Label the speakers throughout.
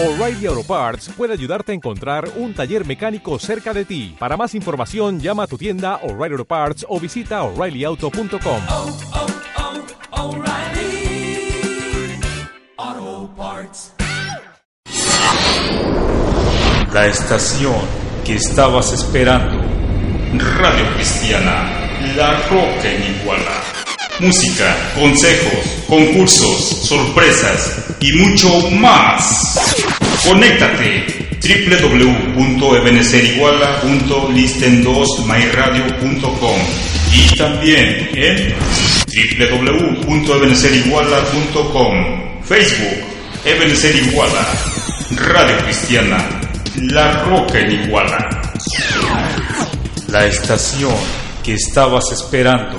Speaker 1: O'Reilly Auto Parts puede ayudarte a encontrar un taller mecánico cerca de ti. Para más información, llama a tu tienda O'Reilly Auto Parts o visita oreillyauto.com.
Speaker 2: oh, oh, Parts.
Speaker 3: La estación que estabas esperando. Radio Cristiana, La Roca en Iguala. Música, consejos, concursos, sorpresas y mucho más. Conéctate www.ebeneceriguala.listen2myradio.com y también en www.ebeneceriguala.com Facebook Ebenecer Iguala Radio Cristiana La Roca en Iguala. La estación que estabas esperando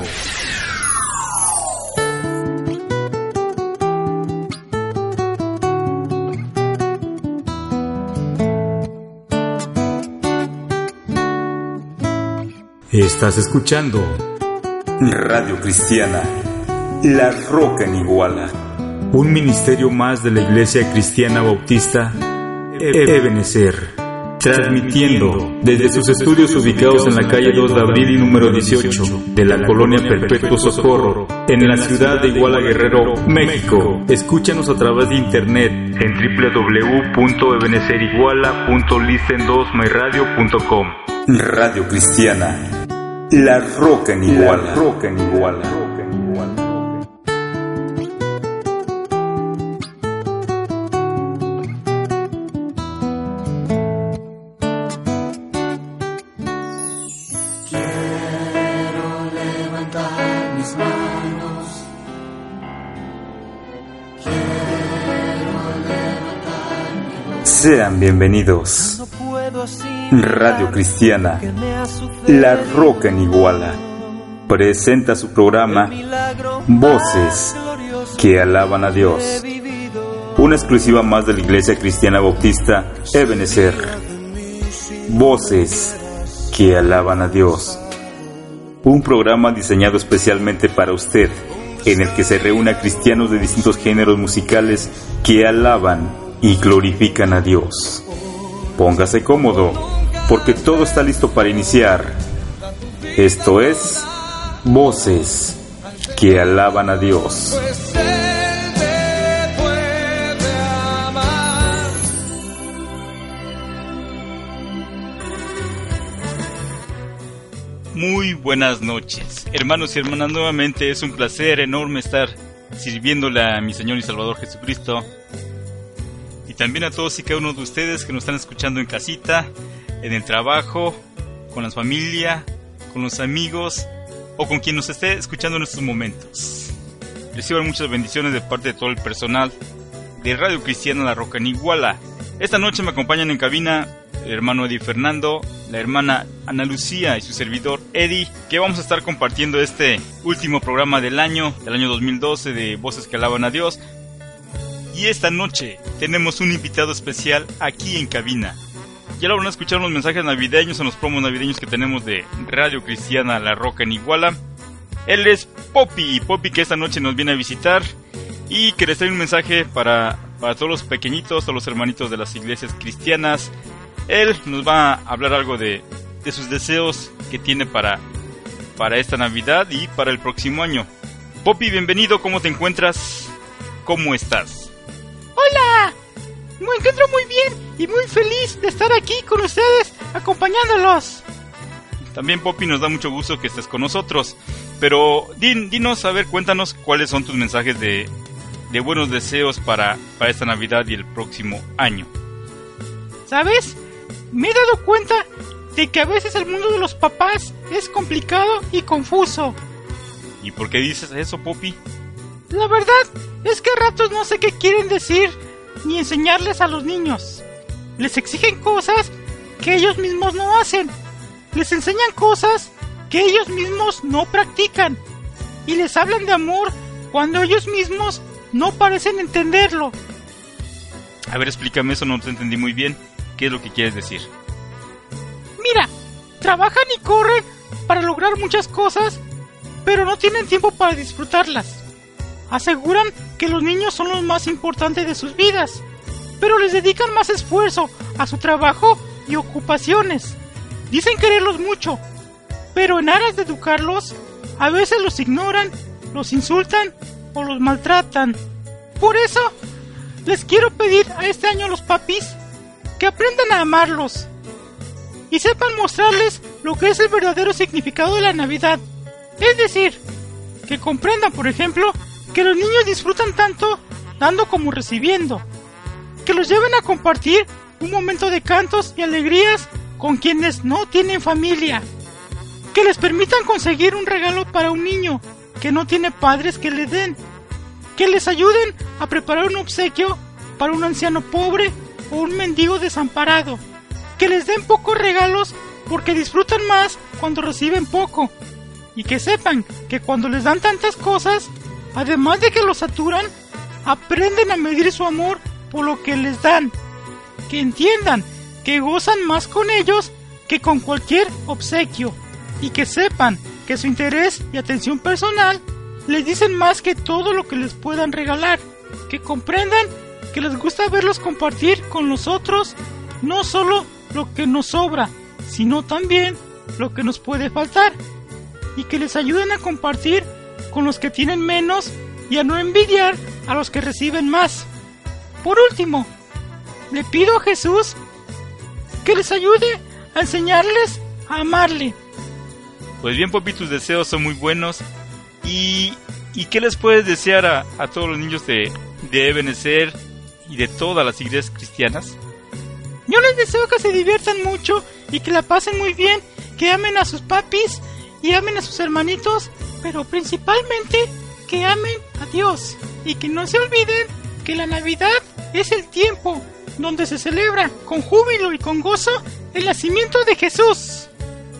Speaker 3: Estás escuchando Radio Cristiana La Roca en Iguala un ministerio más de la Iglesia Cristiana Bautista Ebenecer, transmitiendo desde sus estudios ubicados en la calle 2 de abril y número 18 de la colonia Perpetuo Socorro, en la ciudad de Iguala Guerrero, México. Escúchanos a través de internet en www.ebeneceriguala.listen2myradio.com. Radio Cristiana, La Roca en Iguala. Roca en Iguala.
Speaker 2: levantar mis manos.
Speaker 3: Sean bienvenidos.
Speaker 2: No puedo así.
Speaker 3: Radio Cristiana, La Roca en Iguala, presenta su programa Voces que alaban a Dios. Una exclusiva más de la Iglesia Cristiana Bautista Ebenecer. Voces que alaban a Dios. Un programa diseñado especialmente para usted, en el que se reúne a cristianos de distintos géneros musicales que alaban y glorifican a Dios. Póngase cómodo, porque todo está listo para iniciar. Esto es Voces que alaban a Dios.
Speaker 4: Muy buenas noches, hermanos y hermanas. Nuevamente es un placer enorme estar sirviéndole a mi Señor y Salvador Jesucristo. Y también a todos y cada uno de ustedes que nos están escuchando en casita, en el trabajo, con la familia, con los amigos o con quien nos esté escuchando en estos momentos. Reciban muchas bendiciones de parte de todo el personal de Radio Cristiana La Roca en Iguala. Esta noche me acompañan en cabina el hermano Eddie Fernando, la hermana Ana Lucía y su servidor Eddie, que vamos a estar compartiendo este último programa del año, del año 2012 de Voces que Alaban a Dios. Y esta noche tenemos un invitado especial aquí en cabina. Ya lo van a escuchar los mensajes navideños en los promos navideños que tenemos de Radio Cristiana La Roca en Iguala. Él es Poppy, Poppy que esta noche nos viene a visitar y que les trae un mensaje para, para todos los pequeñitos, todos los hermanitos de las iglesias cristianas. Él nos va a hablar algo de, de sus deseos que tiene para, para esta Navidad y para el próximo año. Poppy, bienvenido, ¿cómo te encuentras? ¿Cómo estás?
Speaker 5: Hola, me encuentro muy bien y muy feliz de estar aquí con ustedes acompañándolos.
Speaker 4: También Poppy nos da mucho gusto que estés con nosotros. Pero din- dinos, a ver, cuéntanos cuáles son tus mensajes de, de buenos deseos para, para esta Navidad y el próximo año.
Speaker 5: ¿Sabes? Me he dado cuenta de que a veces el mundo de los papás es complicado y confuso.
Speaker 4: ¿Y por qué dices eso, Poppy?
Speaker 5: La verdad es que a ratos no sé qué quieren decir ni enseñarles a los niños. Les exigen cosas que ellos mismos no hacen. Les enseñan cosas que ellos mismos no practican. Y les hablan de amor cuando ellos mismos no parecen entenderlo.
Speaker 4: A ver, explícame eso, no te entendí muy bien. ¿Qué es lo que quieres decir?
Speaker 5: Mira, trabajan y corren para lograr muchas cosas, pero no tienen tiempo para disfrutarlas. Aseguran que los niños son lo más importante de sus vidas, pero les dedican más esfuerzo a su trabajo y ocupaciones. Dicen quererlos mucho, pero en aras de educarlos, a veces los ignoran, los insultan o los maltratan. Por eso, les quiero pedir a este año los papis que aprendan a amarlos y sepan mostrarles lo que es el verdadero significado de la Navidad. Es decir, que comprendan, por ejemplo, que los niños disfrutan tanto dando como recibiendo. Que los lleven a compartir un momento de cantos y alegrías con quienes no tienen familia. Que les permitan conseguir un regalo para un niño que no tiene padres que le den. Que les ayuden a preparar un obsequio para un anciano pobre o un mendigo desamparado. Que les den pocos regalos porque disfrutan más cuando reciben poco. Y que sepan que cuando les dan tantas cosas, además de que los saturan, aprenden a medir su amor por lo que les dan. Que entiendan que gozan más con ellos que con cualquier obsequio. Y que sepan que su interés y atención personal les dicen más que todo lo que les puedan regalar. Que comprendan que les gusta verlos compartir con los otros no solo lo que nos sobra, sino también lo que nos puede faltar. Y que les ayuden a compartir con los que tienen menos y a no envidiar a los que reciben más. Por último, le pido a Jesús que les ayude a enseñarles a amarle.
Speaker 4: Pues bien, Popi, tus deseos son muy buenos. ¿Y, y qué les puedes desear a, a todos los niños de, de Ebenezer y de todas las iglesias cristianas?
Speaker 5: Yo les deseo que se diviertan mucho y que la pasen muy bien, que amen a sus papis y amen a sus hermanitos, pero principalmente que amen a Dios y que no se olviden que la Navidad es el tiempo donde se celebra con júbilo y con gozo el nacimiento de Jesús.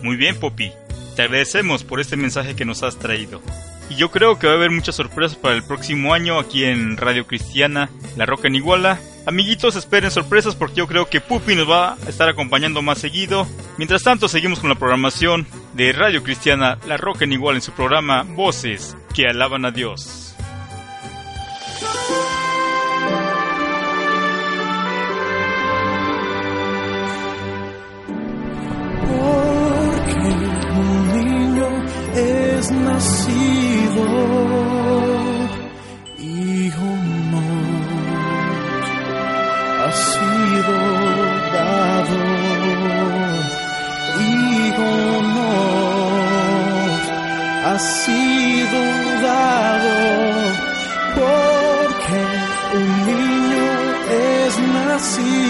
Speaker 4: Muy bien, Popi. Te agradecemos por este mensaje que nos has traído. Y yo creo que va a haber muchas sorpresas para el próximo año aquí en Radio Cristiana, La Roca en Iguala. Amiguitos, esperen sorpresas porque yo creo que Pupi nos va a estar acompañando más seguido. Mientras tanto, seguimos con la programación de Radio Cristiana, La Roca en Iguala en su programa Voces que alaban a Dios.
Speaker 2: Es nacido, hijo nos ha sido dado, hijo nos ha sido dado, porque un niño es nacido.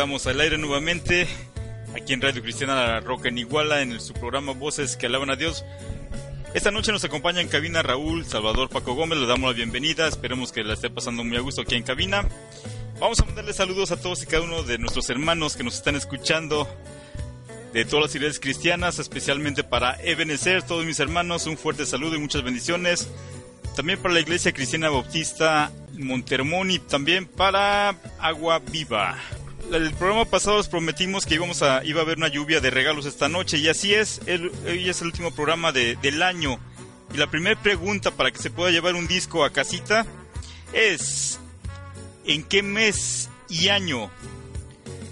Speaker 6: Estamos al aire nuevamente aquí en Radio Cristiana La Roca en Iguala en su programa Voces que alaban a Dios. Esta noche nos acompaña en cabina Raúl Salvador Paco Gómez, le damos la bienvenida, esperemos que la esté pasando muy a gusto aquí en cabina. Vamos a mandarle saludos a todos y cada uno de nuestros hermanos que nos están escuchando de todas las iglesias cristianas, especialmente para Ebenezer, todos mis hermanos, un fuerte saludo y muchas bendiciones. También para la iglesia cristiana bautista Montermón y también para Agua Viva. El programa pasado les prometimos que íbamos a, iba a haber una lluvia de regalos esta noche y así es, el, hoy es el último programa de- del año. Y la primera pregunta para que se pueda llevar un disco a casita es, ¿en qué mes y año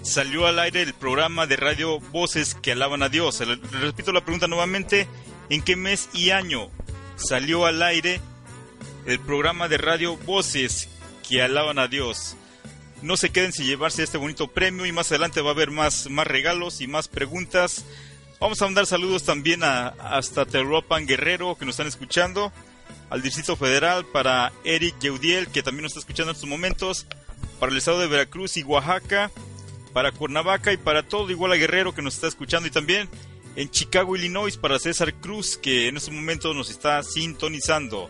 Speaker 6: salió al aire el programa de radio Voces que alaban a Dios? Repito la pregunta nuevamente, ¿en qué mes y año salió al aire el programa de radio Voces que alaban a Dios? No se queden sin llevarse este bonito premio y más adelante va a haber más, más regalos y más preguntas. Vamos a mandar saludos también a, hasta Teruapan Guerrero que nos están escuchando, al Distrito Federal, para Eric Yeudiel que también nos está escuchando en estos momentos, para el estado de Veracruz y Oaxaca, para Cuernavaca y para todo igual a Guerrero que nos está escuchando y también en Chicago, Illinois para César Cruz que en estos momentos nos está sintonizando.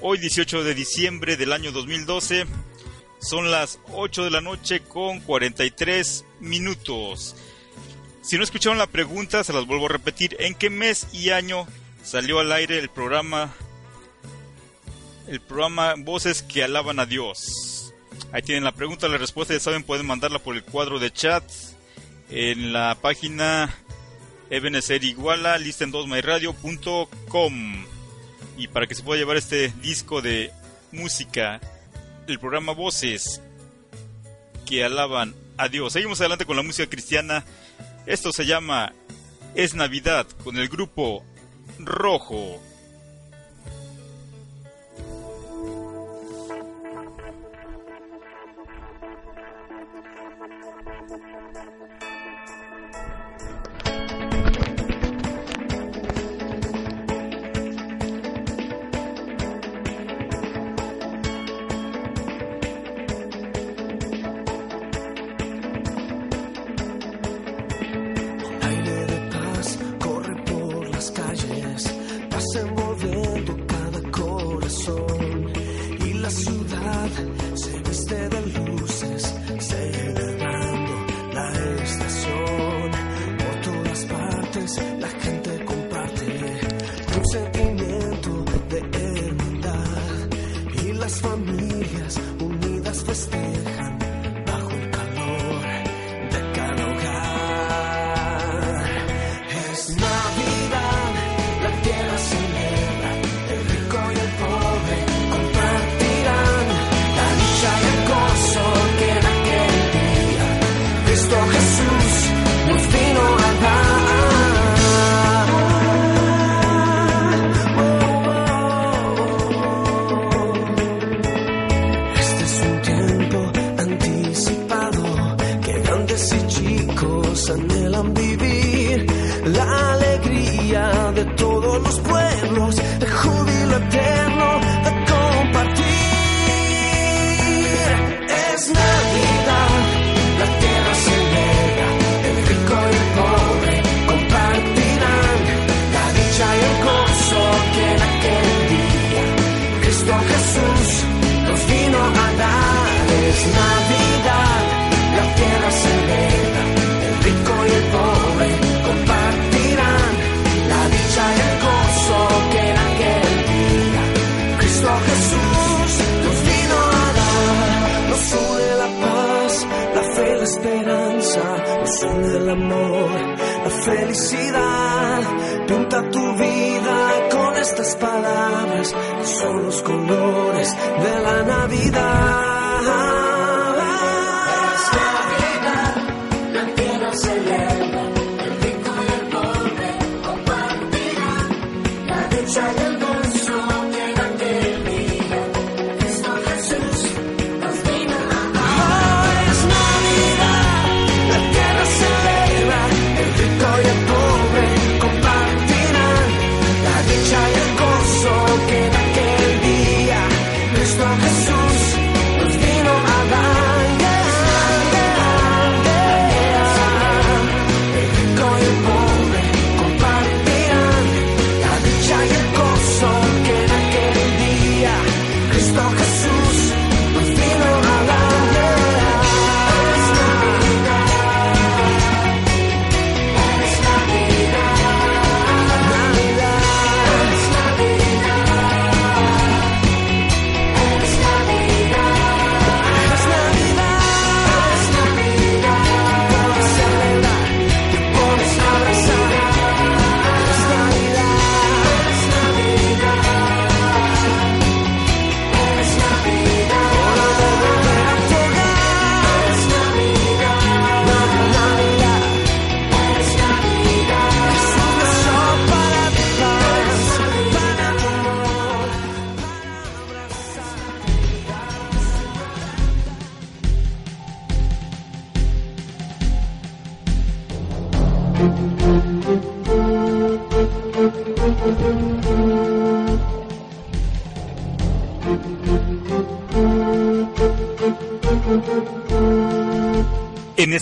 Speaker 6: Hoy 18 de diciembre del año 2012 son las 8 de la noche con 43 minutos. Si no escucharon la pregunta, se las vuelvo a repetir. ¿En qué mes y año salió al aire el programa el programa Voces que alaban a Dios? Ahí tienen la pregunta, la respuesta, ya saben, pueden mandarla por el cuadro de chat en la página Ebenezer Iguala, listen2myradio.com. Y para que se pueda llevar este disco de música, el programa Voces que alaban a Dios. Seguimos adelante con la música cristiana. Esto se llama Es Navidad con el grupo Rojo.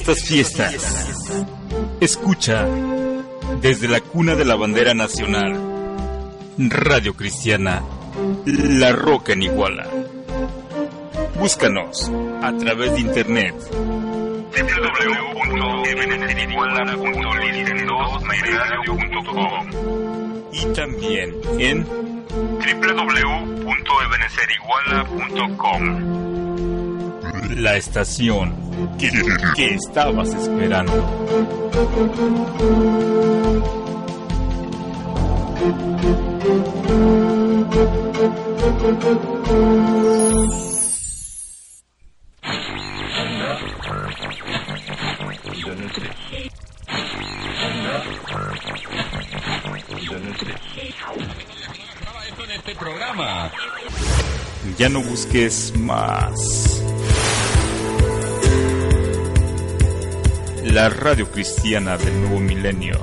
Speaker 7: Estas
Speaker 4: fiestas. Escucha desde la cuna de la bandera nacional. Radio Cristiana, La Roca en Iguala. Búscanos a través de internet www.ebeneceriguala.listen2myradio.com y también en www.ebeneceriguala.com La estación que, que estabas esperando. Ya no busques más. La radio cristiana del nuevo milenio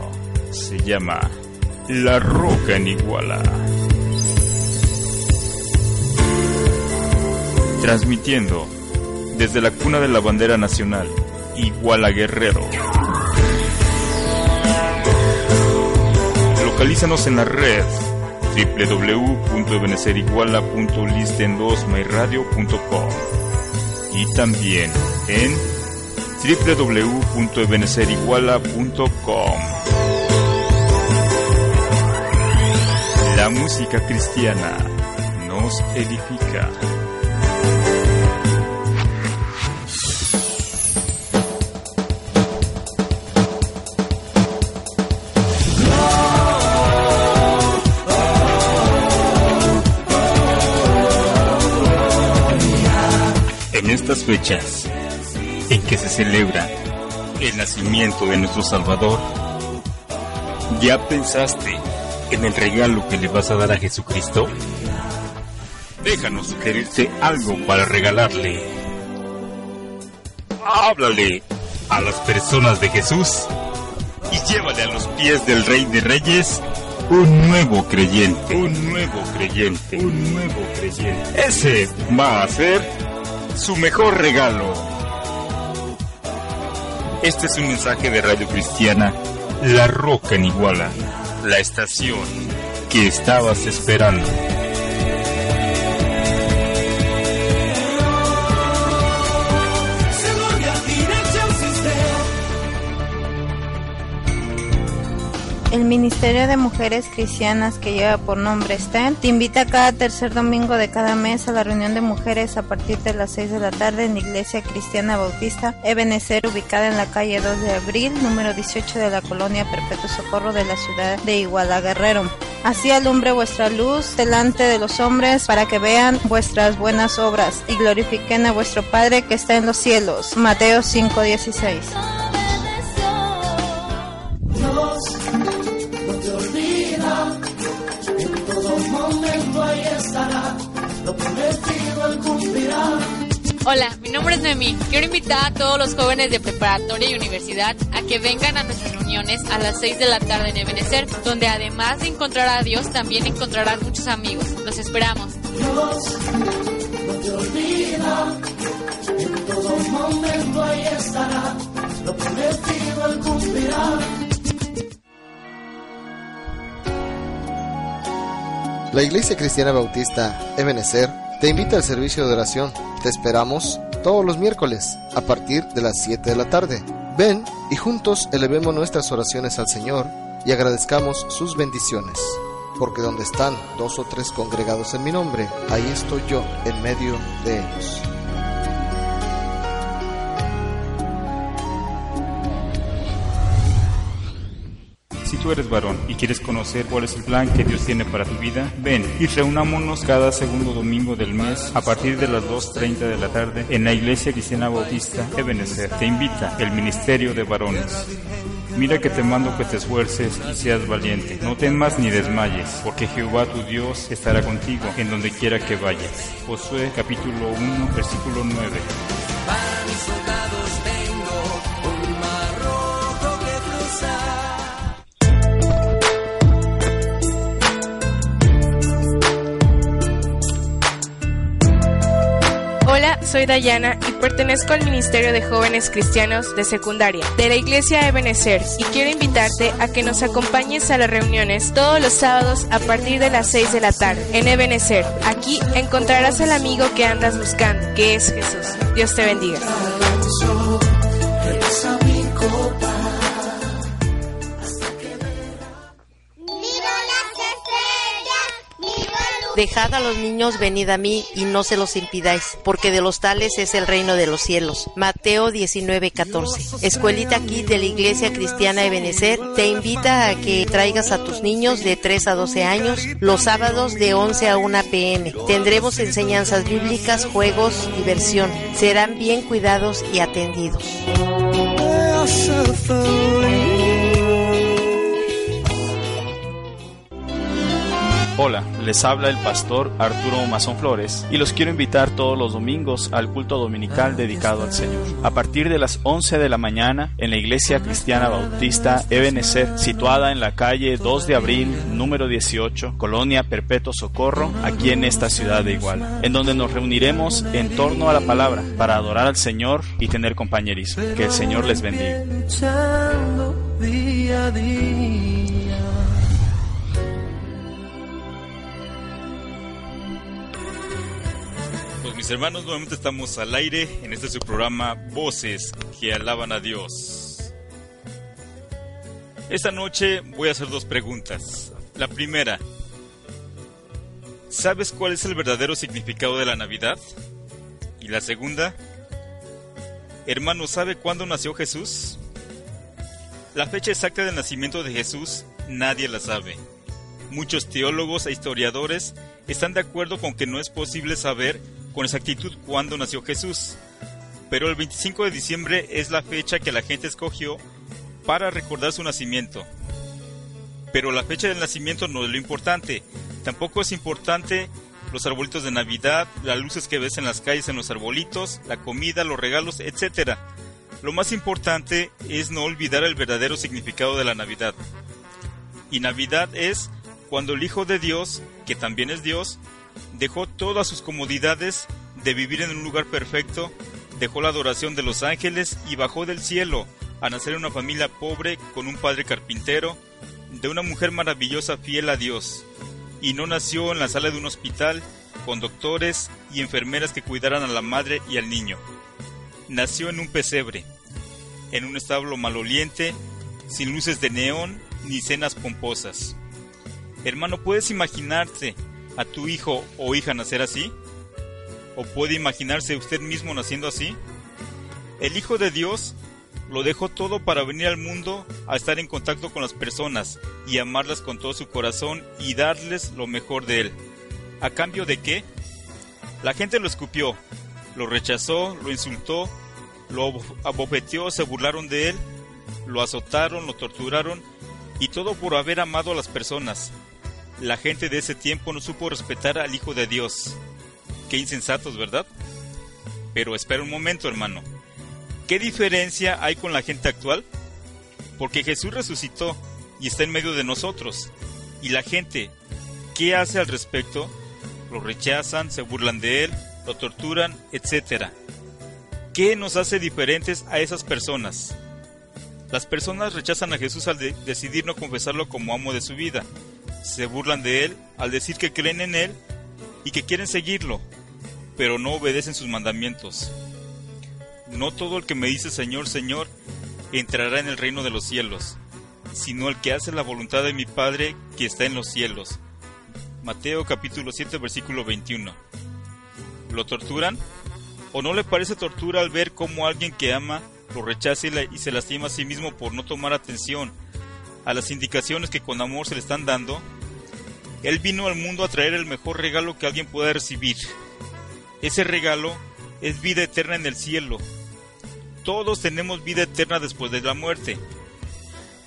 Speaker 4: se llama La Roca en Iguala. Transmitiendo desde la cuna de la bandera nacional, Iguala Guerrero. Localízanos en la red www.ebeneceriguala.listen2myradio.com y también en www.ebeneceriguala.com La música cristiana nos edifica. En estas fechas en que se celebra el nacimiento de nuestro Salvador, ¿ya pensaste en el regalo que le vas a dar a Jesucristo? Déjanos sugerirte algo para regalarle. Háblale a las personas de Jesús y llévale a los pies del Rey de Reyes un nuevo creyente. Un nuevo creyente. Un nuevo creyente. Ese va a ser su mejor regalo. Este es un mensaje de Radio Cristiana La Roca en Iguala, la estación que estabas esperando.
Speaker 8: El Ministerio de Mujeres Cristianas que lleva por nombre STEM te invita cada tercer domingo de cada mes a la reunión de mujeres a partir de las 6 de la tarde en la Iglesia Cristiana Bautista Ebenezer ubicada en la calle 2 de abril, número 18 de la colonia Perpetuo Socorro de la ciudad de Iguala Guerrero. Así alumbre vuestra luz delante de los hombres para que vean vuestras buenas obras y glorifiquen a vuestro Padre que está en los cielos. Mateo 5:16.
Speaker 9: Hola, mi nombre es Noemí. Quiero invitar a todos los jóvenes de preparatoria y universidad a que vengan a nuestras reuniones a las 6 de la tarde en Ebenecer, donde además de encontrar a Dios, también encontrarán muchos amigos. Los esperamos.
Speaker 2: Dios no te olvida, en todo momento ahí estará, lo prometido él cumplirá.
Speaker 10: La Iglesia Cristiana Bautista Ebenecer te invita al servicio de oración. Te esperamos todos los miércoles a partir de las 7 de la tarde. Ven y juntos elevemos nuestras oraciones al Señor y agradezcamos sus bendiciones. Porque donde están dos o tres congregados en mi nombre, ahí estoy yo en medio de ellos.
Speaker 4: Tú eres varón y quieres conocer cuál es el plan que Dios tiene para tu vida, ven y reunámonos cada segundo domingo del mes a partir de las 2.30 de la tarde en la Iglesia Cristiana Bautista Ebenezer. Te invita el Ministerio de Varones. Mira que te mando que te esfuerces y seas valiente. No temas ni desmayes, porque Jehová tu Dios estará contigo en donde quiera que vayas. Josué capítulo 1 versículo 9.
Speaker 11: Soy Dayana y pertenezco al Ministerio de Jóvenes Cristianos de Secundaria de la Iglesia Ebenezer y quiero invitarte a que nos acompañes a las reuniones todos los sábados a partir de las 6 de la tarde en Ebenezer. Aquí encontrarás al amigo que andas buscando, que es Jesús. Dios te bendiga.
Speaker 12: Dejad a los niños, venid a mí, y no se los impidáis, porque de los tales es el reino de los cielos. Mateo 19:14. Escuelita aquí de la Iglesia Cristiana de Benecer te invita a que traigas a tus niños de 3 a 12 años los sábados de 11 a 1 pm. Tendremos enseñanzas bíblicas, juegos, diversión. Serán bien cuidados y atendidos.
Speaker 13: Hola, les habla el pastor Arturo Mazón Flores y los quiero invitar todos los domingos al culto dominical dedicado al Señor. A partir de las 11 de la mañana en la Iglesia Cristiana Bautista Ebenezer, situada en la calle 2 de abril, número 18, Colonia Perpetuo Socorro, aquí en esta ciudad de Iguala, en donde nos reuniremos en torno a la palabra para adorar al Señor y tener compañerismo. Que el Señor les bendiga.
Speaker 4: Mis hermanos, nuevamente estamos al aire en este su programa Voces que alaban a Dios. Esta noche voy a hacer dos preguntas. La primera, ¿sabes cuál es el verdadero significado de la Navidad? Y la segunda, hermano, ¿sabe cuándo nació Jesús? La fecha exacta del nacimiento de Jesús nadie la sabe. Muchos teólogos e historiadores están de acuerdo con que no es posible saber con exactitud cuándo nació Jesús, pero el 25 de diciembre es la fecha que la gente escogió para recordar su nacimiento. Pero la fecha del nacimiento no es lo importante, tampoco es importante los arbolitos de Navidad, las luces que ves en las calles en los arbolitos, la comida, los regalos, etc. Lo más importante es no olvidar el verdadero significado de la Navidad. Y Navidad es cuando el Hijo de Dios, que también es Dios, dejó todas sus comodidades de vivir en un lugar perfecto, dejó la adoración de los ángeles y bajó del cielo a nacer en una familia pobre con un padre carpintero, de una mujer maravillosa fiel a Dios, y no nació en la sala de un hospital con doctores y enfermeras que cuidaran a la madre y al niño. Nació en un pesebre, en un establo maloliente, sin luces de neón ni cenas pomposas. Hermano, ¿puedes imaginarte a tu hijo o hija nacer así? ¿O puede imaginarse usted mismo naciendo así? El Hijo de Dios lo dejó todo para venir al mundo a estar en contacto con las personas y amarlas con todo su corazón y darles lo mejor de él. ¿A cambio de qué? La gente lo escupió, lo rechazó, lo insultó, lo abofeteó, se burlaron de él, lo azotaron, lo torturaron y todo por haber amado a las personas. La gente de ese tiempo no supo respetar al Hijo de Dios. Qué insensatos, ¿verdad? Pero espera un momento, hermano. ¿Qué diferencia hay con la gente actual? Porque Jesús resucitó y está en medio de nosotros. Y la gente, ¿qué hace al respecto? Lo rechazan, se burlan de él, lo torturan, etc. ¿Qué nos hace diferentes a esas personas? Las personas rechazan a Jesús al de decidir no confesarlo como amo de su vida se burlan de él al decir que creen en él y que quieren seguirlo, pero no obedecen sus mandamientos. No todo el que me dice Señor, Señor, entrará en el reino de los cielos, sino el que hace la voluntad de mi Padre que está en los cielos. Mateo capítulo 7 versículo 21. ¿Lo torturan? ¿O no le parece tortura al ver cómo alguien que ama lo rechaza y se lastima a sí mismo por no tomar atención a las indicaciones que con amor se le están dando, Él vino al mundo a traer el mejor regalo que alguien pueda recibir. Ese regalo es vida eterna en el cielo. Todos tenemos vida eterna después de la muerte.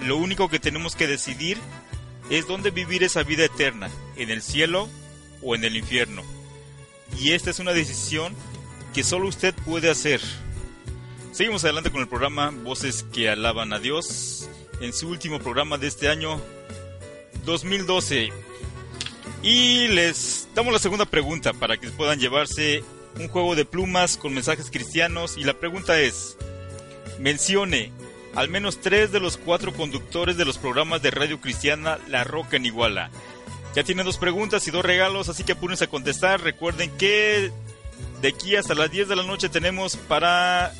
Speaker 4: Lo único que tenemos que decidir es dónde vivir esa vida eterna, en el cielo o en el infierno. Y esta es una decisión que solo usted puede hacer. Seguimos adelante con el programa Voces que alaban a Dios en su último programa de este año 2012. Y les damos la segunda pregunta para que puedan llevarse un juego de plumas con mensajes cristianos y la pregunta es, mencione al menos tres de los cuatro conductores de los programas de radio cristiana La Roca en Iguala. Ya tiene dos preguntas y dos regalos, así que apúrense a contestar. Recuerden que de aquí hasta las 10 de la noche tenemos para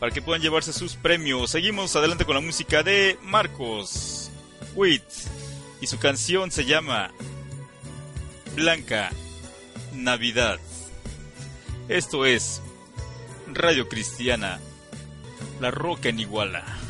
Speaker 4: para que puedan llevarse sus premios. Seguimos adelante con la música de Marcos Witt y su canción se llama Blanca Navidad. Esto es Radio Cristiana, La Roca en Iguala.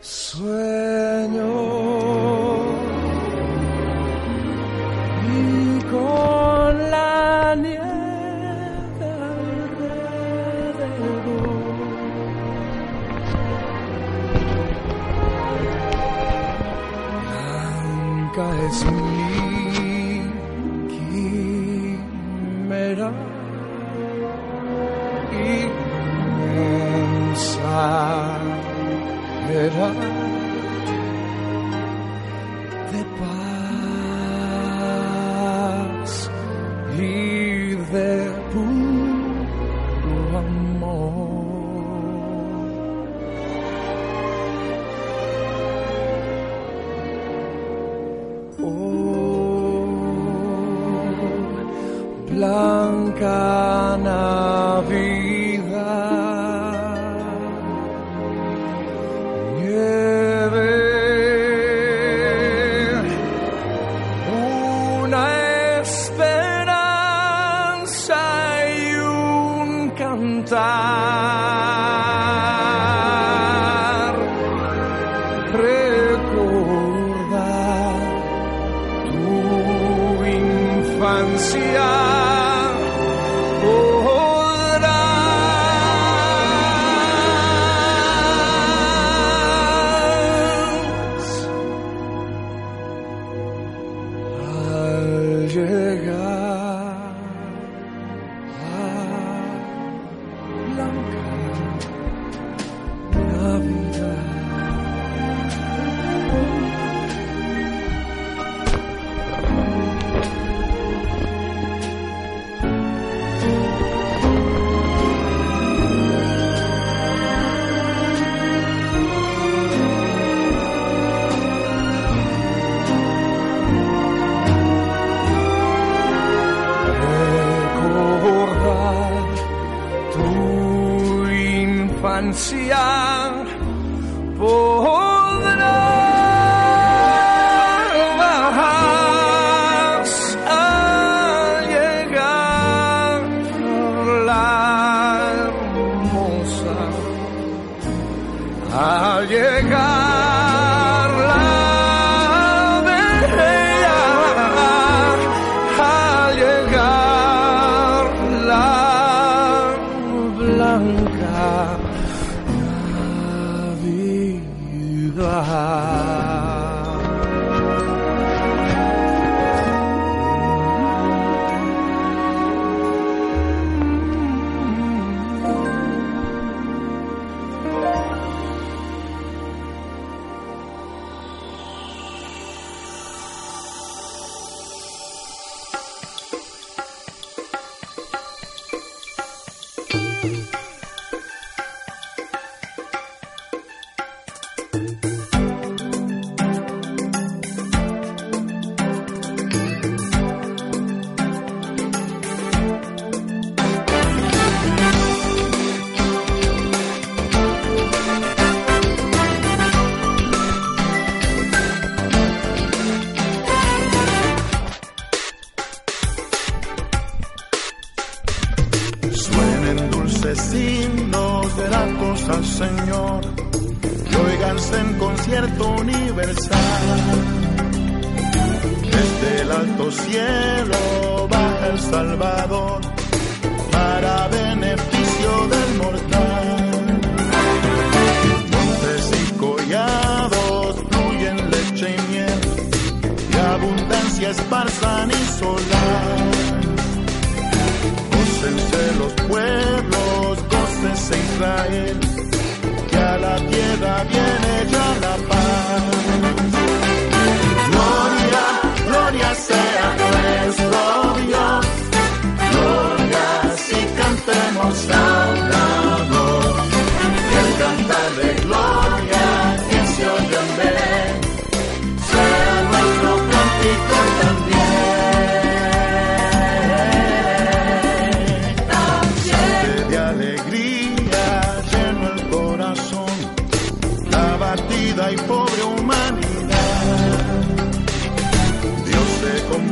Speaker 2: Sueño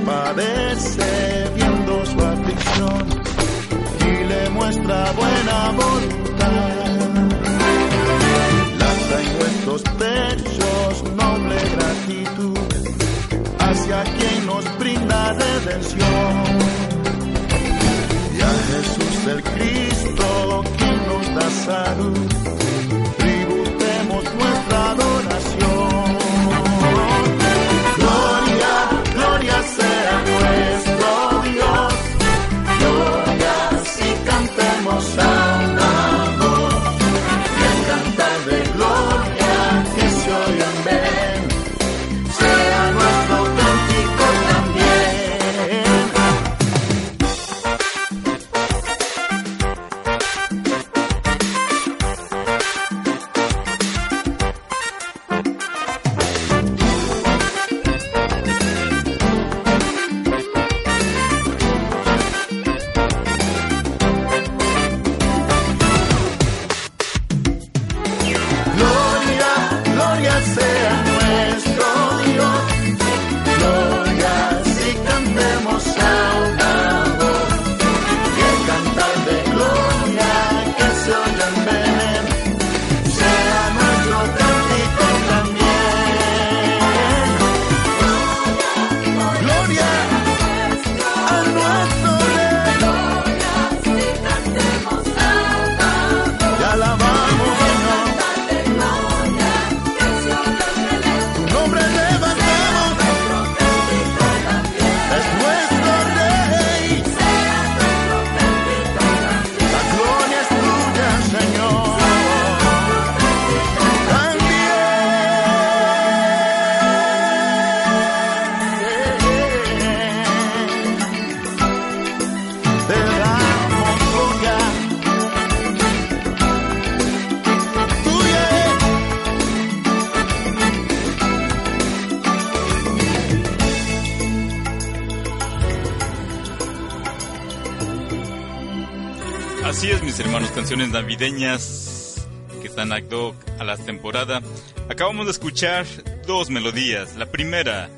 Speaker 14: se compadece viendo su aflicción y le muestra buena voluntad.
Speaker 4: Canciones navideñas que están ad a la temporada. Acabamos de escuchar dos melodías. La primera,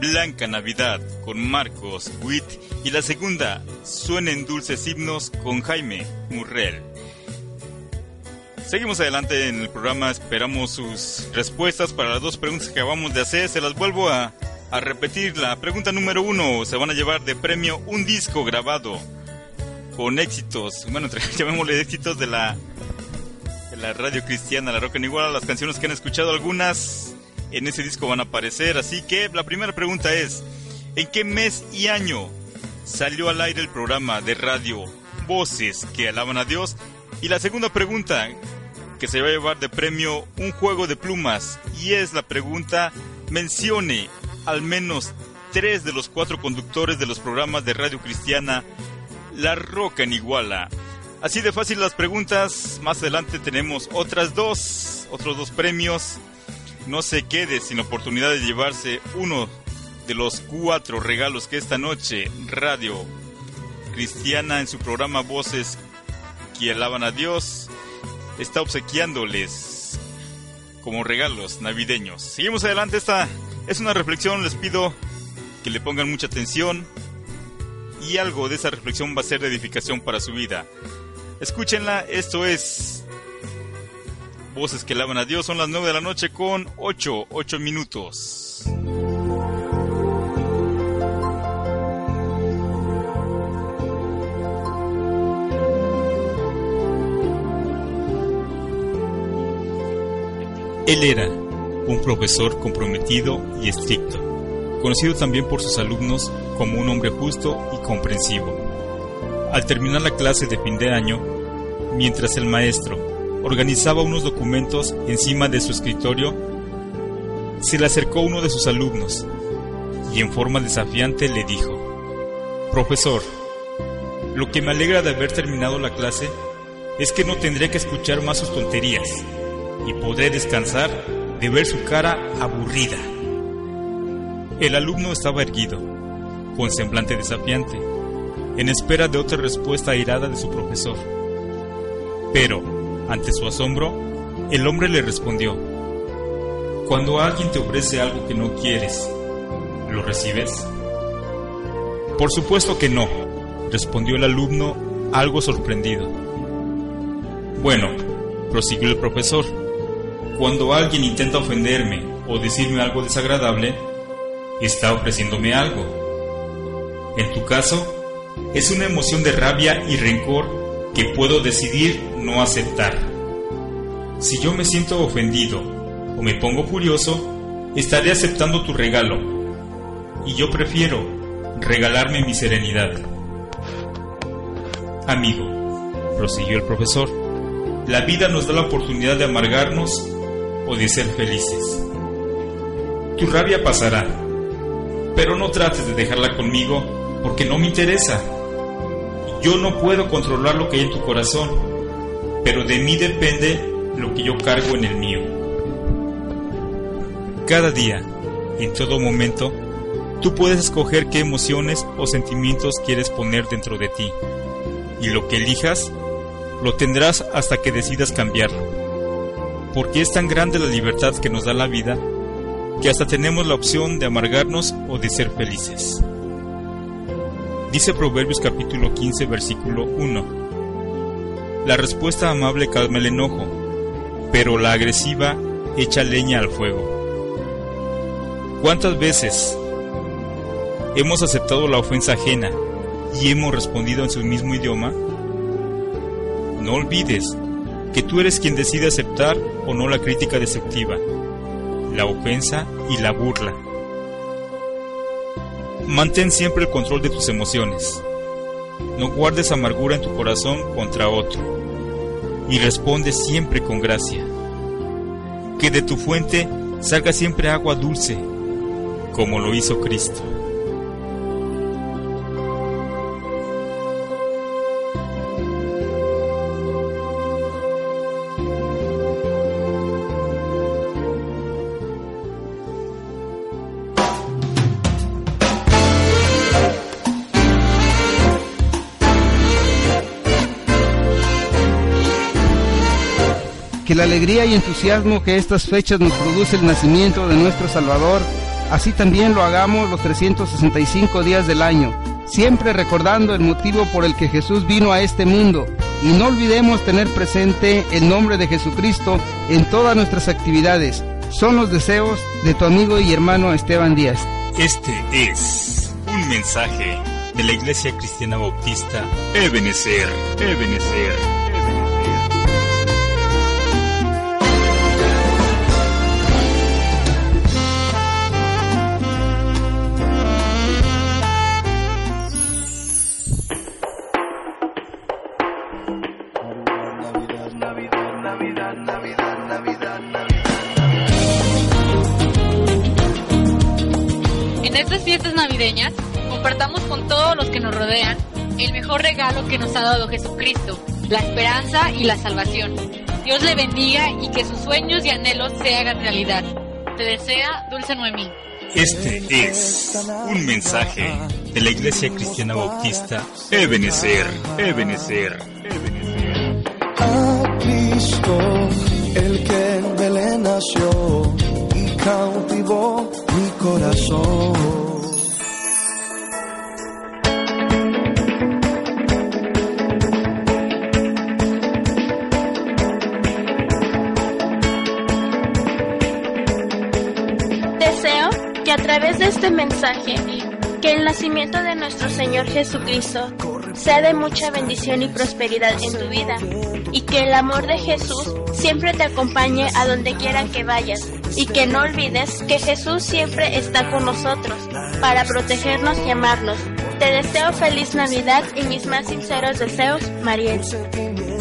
Speaker 4: Blanca Navidad, con Marcos Witt. Y la segunda, Suenen dulces himnos, con Jaime Murrell. Seguimos adelante en el programa, esperamos sus respuestas para las dos preguntas que acabamos de hacer. Se las vuelvo a, a repetir. La pregunta número uno, se van a llevar de premio un disco grabado con éxitos, bueno, entre- llamémosle éxitos de la, de la radio cristiana, la rock en igual, las canciones que han escuchado algunas en ese disco van a aparecer, así que la primera pregunta es, ¿en qué mes y año salió al aire el programa de radio Voces que alaban a Dios? Y la segunda pregunta, que se va a llevar de premio un juego de plumas, y es la pregunta, mencione al menos tres de los cuatro conductores de los programas de radio cristiana la Roca en Iguala. Así de fácil las preguntas. Más adelante tenemos otras dos, otros dos premios. No se quede sin oportunidad de llevarse uno de los cuatro regalos que esta noche Radio Cristiana en su programa Voces que alaban a Dios está obsequiándoles como regalos navideños. Seguimos adelante, esta es una reflexión, les pido que le pongan mucha atención y algo de esa reflexión va a ser de edificación para su vida. Escúchenla, esto es Voces que alaban a Dios son las 9 de la noche con 8, 8 minutos. Él era un profesor comprometido y estricto, conocido también por sus alumnos como un hombre justo y comprensivo. Al terminar la clase de fin de año, mientras el maestro organizaba unos documentos encima de su escritorio, se le acercó uno de sus alumnos y en forma desafiante le dijo, Profesor, lo que me alegra de haber terminado la clase es que no tendré que escuchar más sus tonterías y podré descansar de ver su cara aburrida. El alumno estaba erguido, con semblante desafiante, en espera de otra respuesta airada de su profesor. Pero, ante su asombro, el hombre le respondió, Cuando alguien te ofrece algo que no quieres, ¿lo recibes? Por supuesto que no, respondió el alumno algo sorprendido. Bueno, prosiguió el profesor, cuando alguien intenta ofenderme o decirme algo desagradable, está ofreciéndome algo. En tu caso, es una emoción de rabia y rencor que puedo decidir no aceptar. Si yo me siento ofendido o me pongo furioso, estaré aceptando tu regalo. Y yo prefiero regalarme mi serenidad. Amigo, prosiguió el profesor, la vida nos da la oportunidad de amargarnos o de ser felices. Tu rabia pasará, pero no trates de dejarla conmigo porque no me interesa. Yo no puedo controlar lo que hay en tu corazón, pero de mí depende lo que yo cargo en el mío. Cada día, en todo momento, tú puedes escoger qué emociones o sentimientos quieres poner dentro de ti, y lo que elijas, lo tendrás hasta que decidas cambiarlo porque es tan grande la libertad que nos da la vida que hasta tenemos la opción de amargarnos o de ser felices. Dice Proverbios capítulo 15 versículo 1. La respuesta amable calma el enojo, pero la agresiva echa leña al fuego. ¿Cuántas veces hemos aceptado la ofensa ajena y hemos respondido en su mismo idioma? No olvides que tú eres quien decide aceptar o no la crítica deceptiva, la ofensa y la burla. Mantén siempre el control de tus emociones. No guardes amargura en tu corazón contra otro. Y responde siempre con gracia. Que de tu fuente salga siempre agua dulce, como lo hizo Cristo.
Speaker 15: Que la alegría y entusiasmo que estas fechas nos produce el nacimiento de nuestro Salvador, así también lo hagamos los 365 días del año, siempre recordando el motivo por el que Jesús vino a este mundo y no olvidemos tener presente el nombre de Jesucristo en todas nuestras actividades. Son los deseos de tu amigo y hermano Esteban Díaz.
Speaker 4: Este es un mensaje de la Iglesia Cristiana Bautista Ebenezer, Ebenezer.
Speaker 9: Navideñas, compartamos con todos los que nos rodean el mejor regalo que nos ha dado Jesucristo, la esperanza y la salvación. Dios le bendiga y que sus sueños y anhelos se hagan realidad. Te desea Dulce Noemí.
Speaker 4: Este es un mensaje de la Iglesia Cristiana Bautista Ebenezer, Ebenezer, Ebenezer.
Speaker 2: a Cristo, el que en Belén nació y cautivó mi corazón.
Speaker 16: Este mensaje, que el nacimiento de nuestro Señor Jesucristo sea de mucha bendición y prosperidad en tu vida y que el amor de Jesús siempre te acompañe a donde quiera que vayas y que no olvides que Jesús siempre está con nosotros para protegernos y amarnos. Te deseo feliz Navidad y mis más sinceros deseos, Mariel.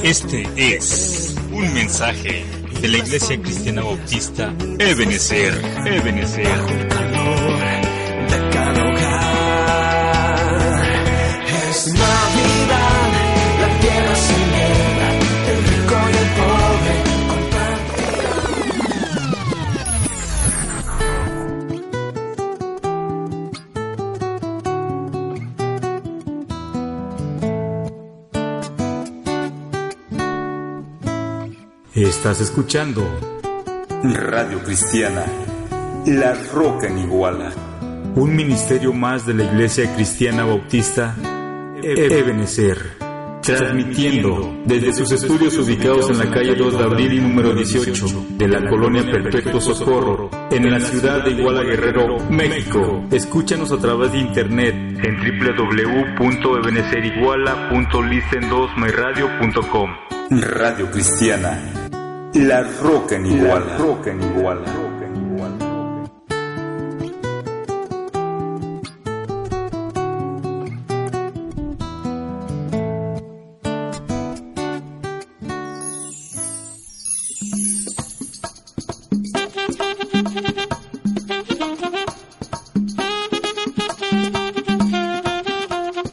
Speaker 4: Este es un mensaje de la Iglesia Cristiana Bautista Ebenezer, Ebenezer.
Speaker 3: Estás escuchando Radio Cristiana, La Roca en Iguala, un ministerio más de la Iglesia Cristiana Bautista Ebenezer, transmitiendo desde sus estudios ubicados en la calle 2 de abril y número 18 de la colonia Perpetuo Socorro, en la ciudad de Iguala Guerrero, México. Escúchanos a través de internet en www.ebeneceriguala.listen2myradio.com. Radio Cristiana, La Roca en Iguala. Roca en Iguala.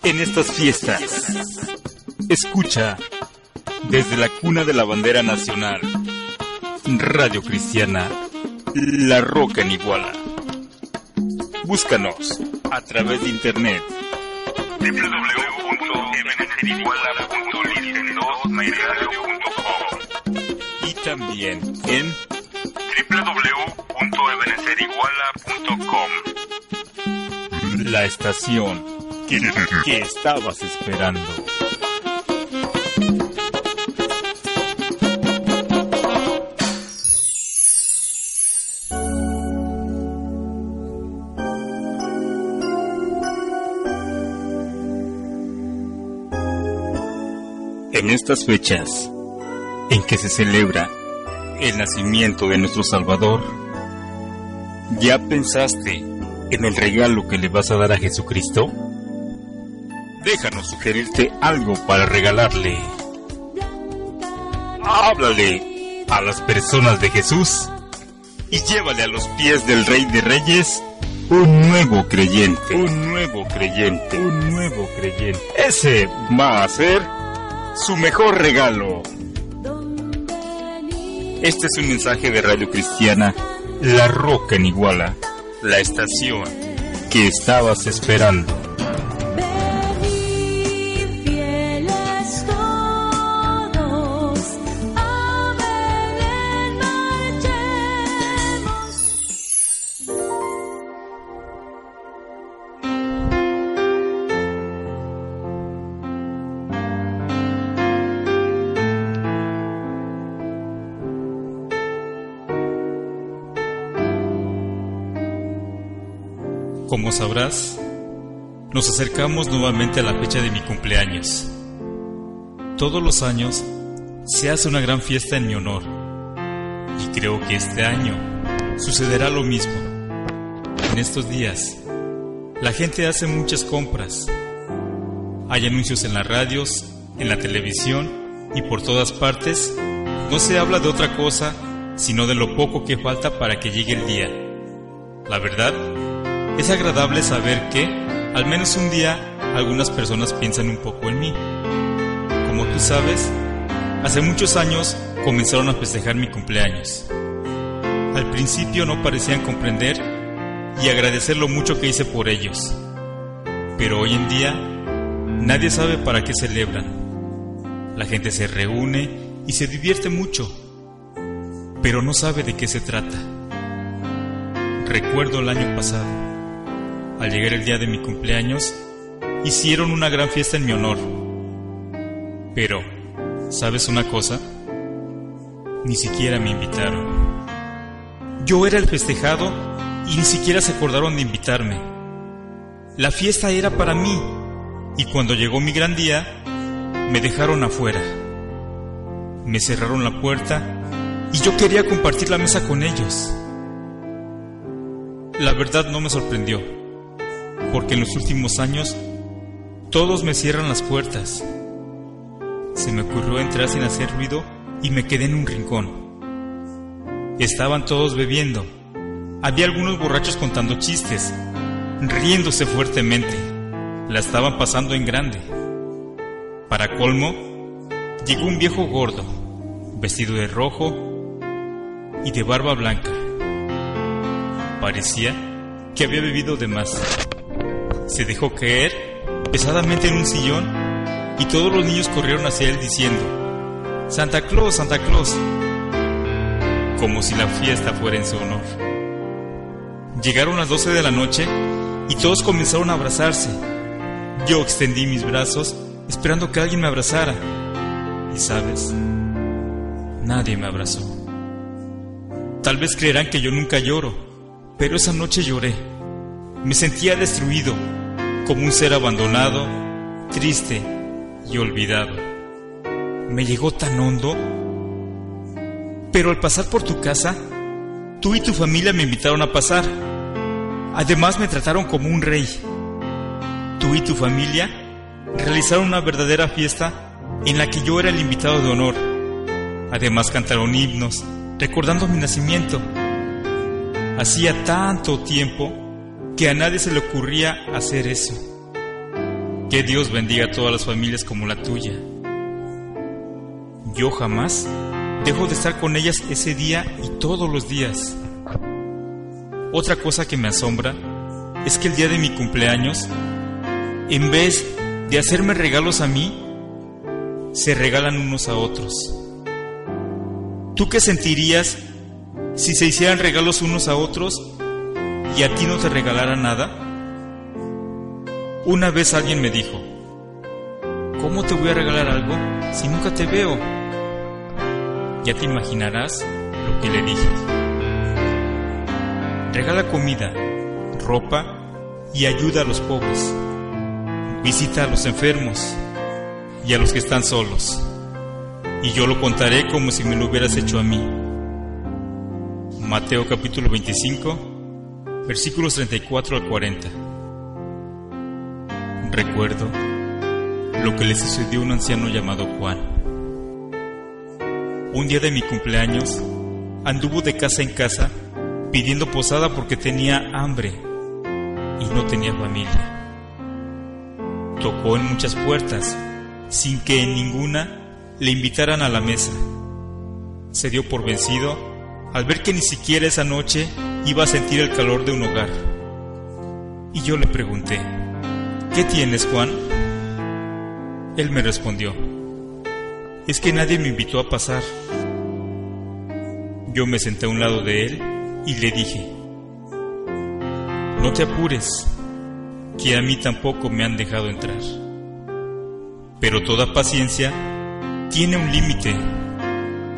Speaker 4: En estas fiestas, escucha desde la cuna de la bandera nacional, Radio Cristiana, La Roca en Iguala. Búscanos a través de internet www.ebeneceriguala.listen2myradio.com y también en www.ebeneceriguala.com La estación que estabas esperando. En estas fechas en que se celebra el nacimiento de nuestro Salvador, ¿ya pensaste en el regalo que le vas a dar a Jesucristo? Déjanos sugerirte algo para regalarle. Háblale a las personas de Jesús y llévale a los pies del Rey de Reyes un nuevo creyente. Un nuevo creyente. Un nuevo creyente. Ese va a ser su mejor regalo. Este es un mensaje de Radio Cristiana La Roca en Iguala, la estación que estabas esperando. Sabrás, nos acercamos nuevamente a la fecha de mi cumpleaños. Todos los años se hace una gran fiesta en mi honor. Y creo que este año sucederá lo mismo. En estos días, la gente hace muchas compras. Hay anuncios en las radios, en la televisión y por todas partes. No se habla de otra cosa sino de lo poco que falta para que llegue el día. La verdad, es agradable saber que, al menos un día, algunas personas piensan un poco en mí. Como tú sabes, hace muchos años comenzaron a festejar mi cumpleaños. Al principio no parecían comprender y agradecer lo mucho que hice por ellos. Pero hoy en día, nadie sabe para qué celebran. La gente se reúne y se divierte mucho, pero no sabe de qué se trata. Recuerdo el año pasado al llegar el día de mi cumpleaños, hicieron una gran fiesta en mi honor. Pero, ¿sabes una cosa? Ni siquiera me invitaron. Yo era el festejado y ni siquiera se acordaron de invitarme. La fiesta era para mí y cuando llegó mi gran día, me dejaron afuera. Me cerraron la puerta y yo quería compartir la mesa con ellos. La verdad no me sorprendió, porque en los últimos años todos me cierran las puertas. Se me ocurrió entrar sin hacer ruido y me quedé en un rincón. Estaban todos bebiendo. Había algunos borrachos contando chistes, riéndose fuertemente. La estaban pasando en grande. Para colmo, llegó un viejo gordo, vestido de rojo y de barba blanca. Parecía que había bebido de más. Se dejó caer pesadamente en un sillón y todos los niños corrieron hacia él diciendo, Santa Claus, Santa Claus, como si la fiesta fuera en su honor. Llegaron las 12 de la noche y todos comenzaron a abrazarse. Yo extendí mis brazos esperando que alguien me abrazara. Y sabes, nadie me abrazó. Tal vez creerán que yo nunca lloro, pero esa noche lloré. Me sentía destruido, como un ser abandonado, triste y olvidado. Me llegó tan hondo. Pero al pasar por tu casa, tú y tu familia me invitaron a pasar. Además me trataron como un rey. Tú y tu familia realizaron una verdadera fiesta en la que yo era el invitado de honor. Además cantaron himnos, recordando mi nacimiento. Hacía tanto tiempo que a nadie se le ocurría hacer eso. Que Dios bendiga a todas las familias como la tuya. Yo jamás dejo de estar con ellas ese día y todos los días. Otra cosa que me asombra es que el día de mi cumpleaños, en vez de hacerme regalos a mí, se regalan unos a otros. ¿Tú qué sentirías si se hicieran regalos unos a otros y a ti no te regalara nada? Una vez alguien me dijo, ¿cómo te voy a regalar algo si nunca te veo? Ya te imaginarás lo que le dije. Regala comida, ropa y ayuda a los pobres. Visita a los enfermos y a los que están solos. Y yo lo contaré como si me lo hubieras hecho a mí. Mateo capítulo 25, versículos 34 al 40. Recuerdo lo que le sucedió a un anciano llamado Juan. Un día de mi cumpleaños, anduvo de casa en casa pidiendo posada porque tenía hambre y no tenía familia. Tocó en muchas puertas sin que en ninguna le invitaran a la mesa. Se dio por vencido al ver que ni siquiera esa noche iba a sentir el calor de un hogar. Y yo le pregunté, ¿qué tienes, Juan? Él me respondió, es que nadie me invitó a pasar. Yo me senté a un lado de él y le dije, no te apures, que a mí tampoco me han dejado entrar. Pero toda paciencia tiene un límite,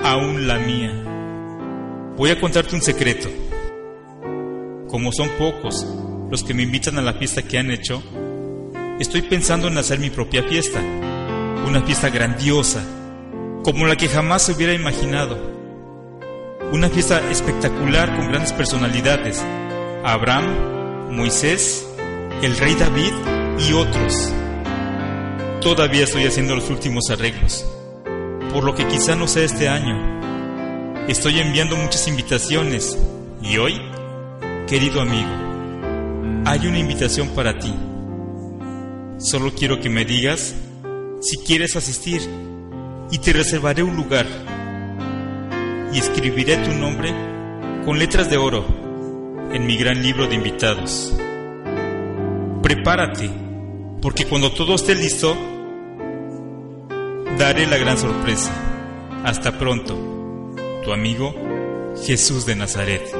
Speaker 4: aún la mía. Voy a contarte un secreto. Como son pocos los que me invitan a la fiesta que han hecho, estoy pensando en hacer mi propia fiesta. Una fiesta grandiosa, como la que jamás se hubiera imaginado. Una fiesta espectacular con grandes personalidades. Abraham, Moisés, el rey David y otros. Todavía estoy haciendo los últimos arreglos, por lo que quizá no sea este año. Estoy enviando muchas invitaciones y hoy, querido amigo, hay una invitación para ti. Solo quiero que me digas si quieres asistir y te reservaré un lugar y escribiré tu nombre con letras de oro en mi gran libro de invitados. Prepárate, porque cuando todo esté listo, daré la gran sorpresa. Hasta pronto, tu amigo Jesús de Nazaret.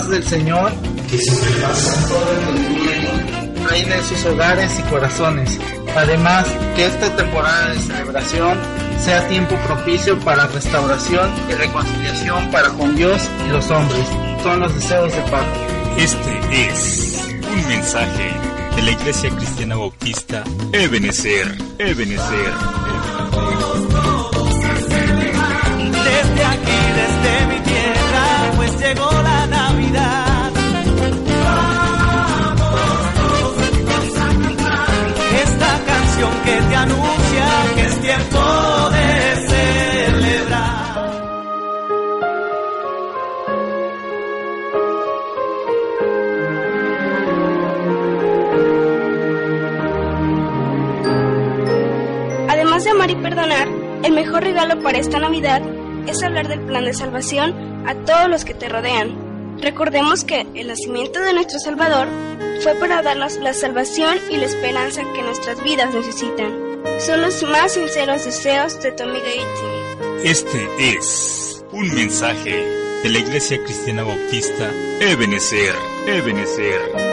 Speaker 17: Paz del Señor, que sobrepasa todo entendimiento, reine en sus hogares y corazones. Además, que esta temporada de celebración sea tiempo propicio para restauración y reconciliación para con Dios y los hombres. Son los deseos de Pablo.
Speaker 4: Este es un mensaje de la Iglesia Cristiana Bautista Ebenezer, Ebenezer,
Speaker 2: Desde aquí, desde
Speaker 16: el mejor regalo para esta Navidad es hablar del plan de salvación a todos los que te rodean. Recordemos que el nacimiento de nuestro Salvador fue para darnos la salvación y la esperanza que nuestras vidas necesitan. Son los más sinceros deseos de tu amiga.
Speaker 4: Este es un mensaje de la Iglesia Cristiana Bautista Ebenezer, Ebenezer.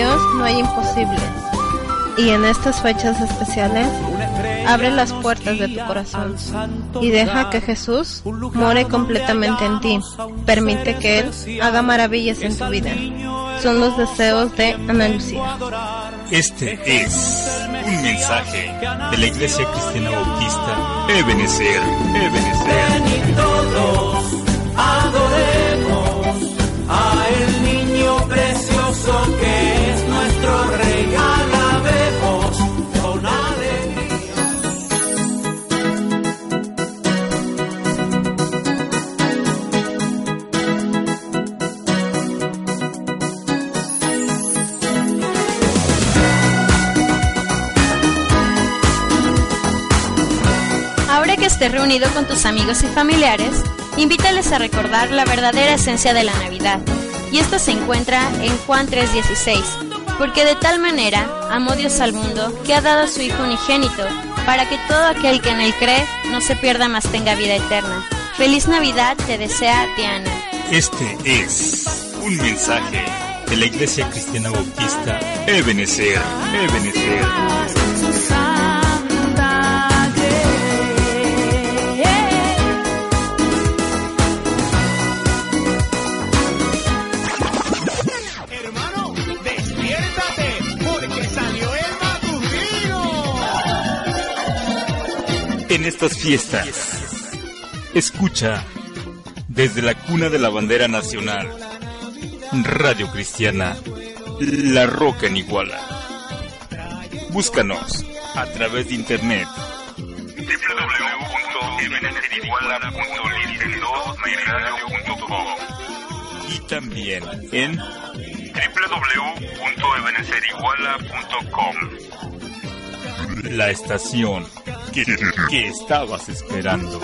Speaker 8: Dios no hay imposibles. Y en estas fechas especiales, abre las puertas de tu corazón y deja que Jesús more completamente en ti. Permite que Él haga maravillas en tu vida. Son los deseos de Ana Lucía.
Speaker 4: Este es un mensaje de la Iglesia Cristiana Bautista Ebenezer, Ebenezer.
Speaker 18: Reunido con tus amigos y familiares, invítales a recordar la verdadera esencia de la Navidad. Y esto se encuentra en Juan 3:16. Porque de tal manera amó Dios al mundo que ha dado a su Hijo unigénito, para que todo aquel que en él cree no se pierda más tenga vida eterna. Feliz Navidad te desea Diana.
Speaker 4: Este es un mensaje de la Iglesia Cristiana Bautista Ebenezer, Ebenezer. En estas fiestas, escucha desde la cuna de la bandera nacional, Radio Cristiana, La Roca en Iguala. Búscanos a través de internet. y también en www.ebeneceriguala.com La estación que estabas esperando.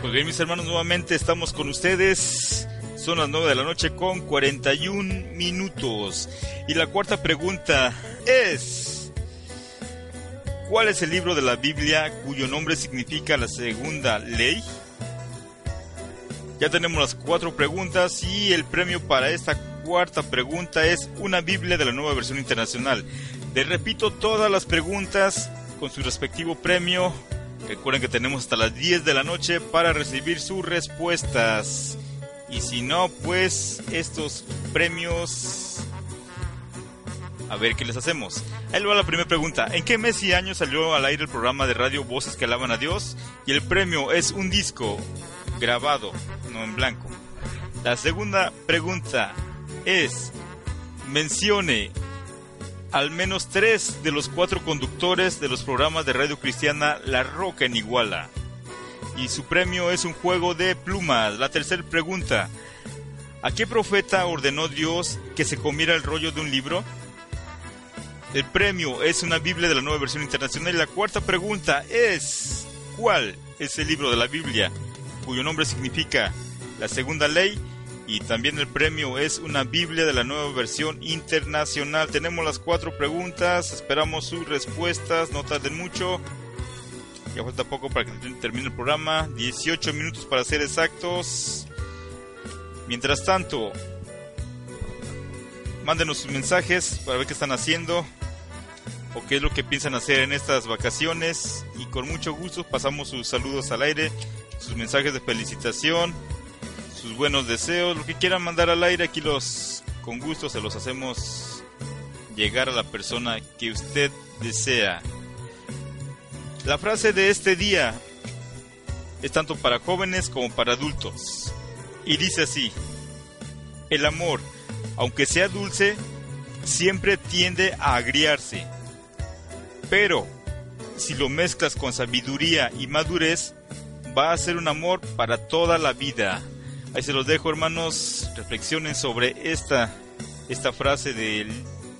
Speaker 4: Pues bien, mis hermanos, nuevamente estamos con ustedes. Son las 9 de la noche con 41 minutos. Y la cuarta pregunta es... ¿Cuál es el libro de la Biblia cuyo nombre significa la segunda ley? Ya tenemos las cuatro preguntas y el premio para esta cuarta pregunta es una Biblia de la nueva versión internacional. Les repito todas las preguntas con su respectivo premio. Recuerden que tenemos hasta las 10 de la noche para recibir sus respuestas. Y si no, pues estos premios... A ver qué les hacemos. Ahí va la primera pregunta. ¿En qué mes y año salió al aire el programa de radio Voces que alaban a Dios? Y el premio es un disco grabado, no en blanco. La segunda pregunta es... mencione al menos tres de los cuatro conductores de los programas de radio cristiana La Roca en Iguala. Y su premio es un juego de plumas. La tercera pregunta. ¿A qué profeta ordenó Dios que se comiera el rollo de un libro? El premio es una Biblia de la nueva versión internacional. Y la cuarta pregunta es, ¿cuál es el libro de la Biblia cuyo nombre significa la segunda ley? Y también el premio es una Biblia de la nueva versión internacional. Tenemos las cuatro preguntas, esperamos sus respuestas, no tarden mucho. Ya falta poco para que termine el programa, 18 minutos para ser exactos. Mientras tanto, mándenos sus mensajes para ver qué están haciendo o qué es lo que piensan hacer en estas vacaciones y con mucho gusto pasamos sus saludos al aire, sus mensajes de felicitación sus buenos deseos, lo que quieran mandar al aire, aquí los con gusto se los hacemos llegar a la persona que usted desea. La frase de este día es tanto para jóvenes como para adultos. Y dice así, el amor, aunque sea dulce, siempre tiende a agriarse. Pero, si lo mezclas con sabiduría y madurez, va a ser un amor para toda la vida. Ahí se los dejo, hermanos. Reflexionen sobre esta, esta frase del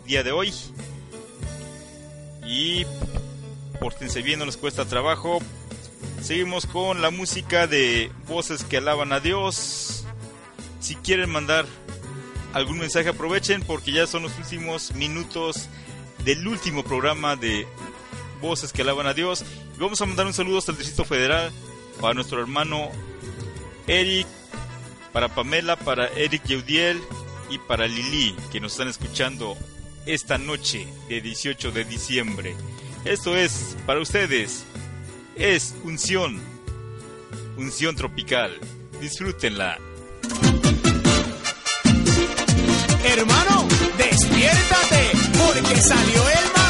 Speaker 4: día de hoy. Y pórtense bien, no les cuesta trabajo. Seguimos con la música de voces que alaban a Dios. Si quieren mandar algún mensaje, aprovechen porque ya son los últimos minutos del último programa de Voces que alaban a Dios. Vamos a mandar un saludo hasta el Distrito Federal para nuestro hermano Eric para Pamela, para Eric Yeudiel y para Lili, que nos están escuchando esta noche de 18 de diciembre. Esto es para ustedes, es unción, unción tropical. Disfrútenla.
Speaker 19: Hermano, despiértate, porque salió el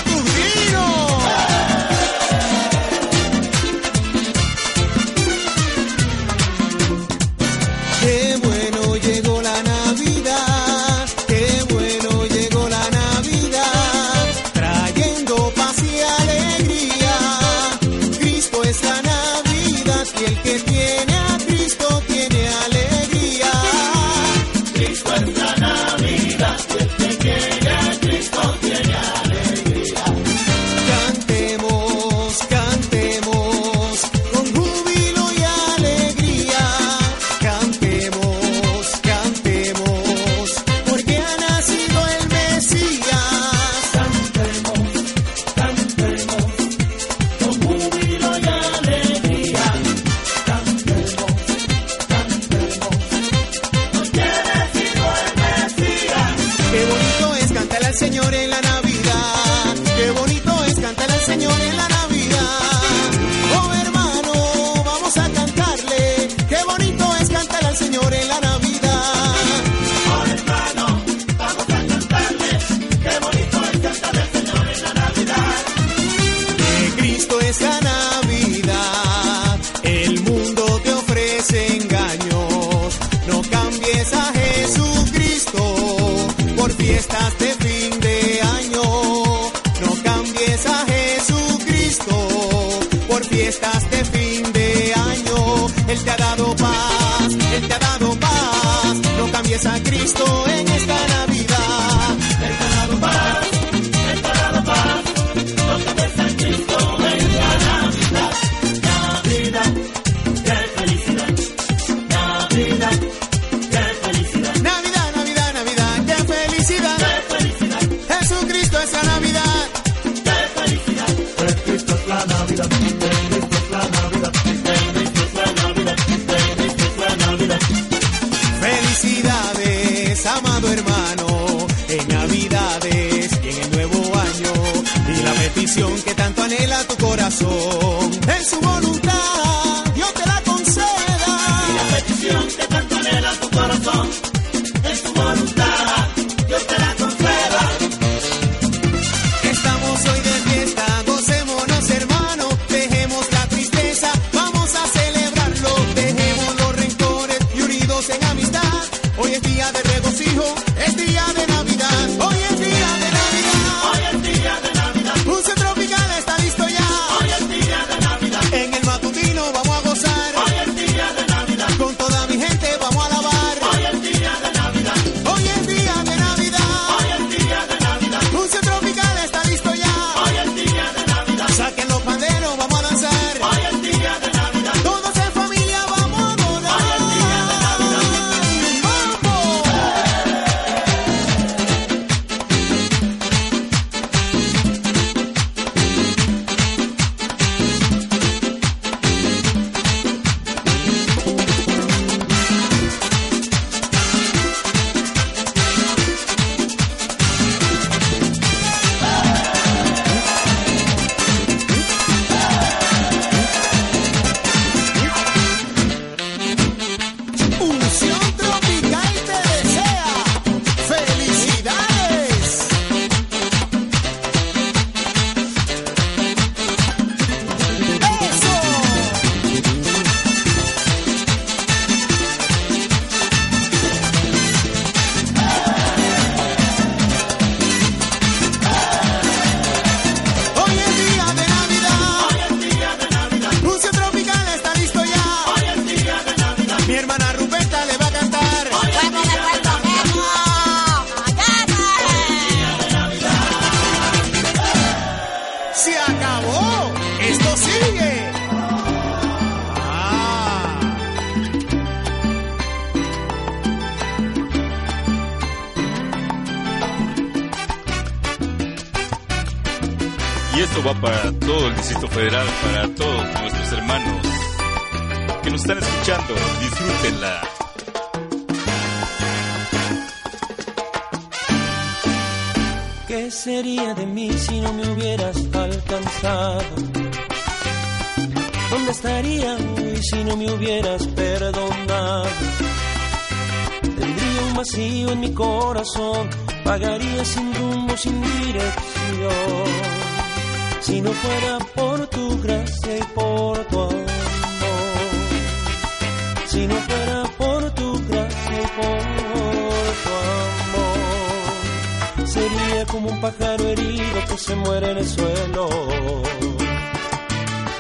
Speaker 6: Sería como un pájaro herido que se muere en el suelo.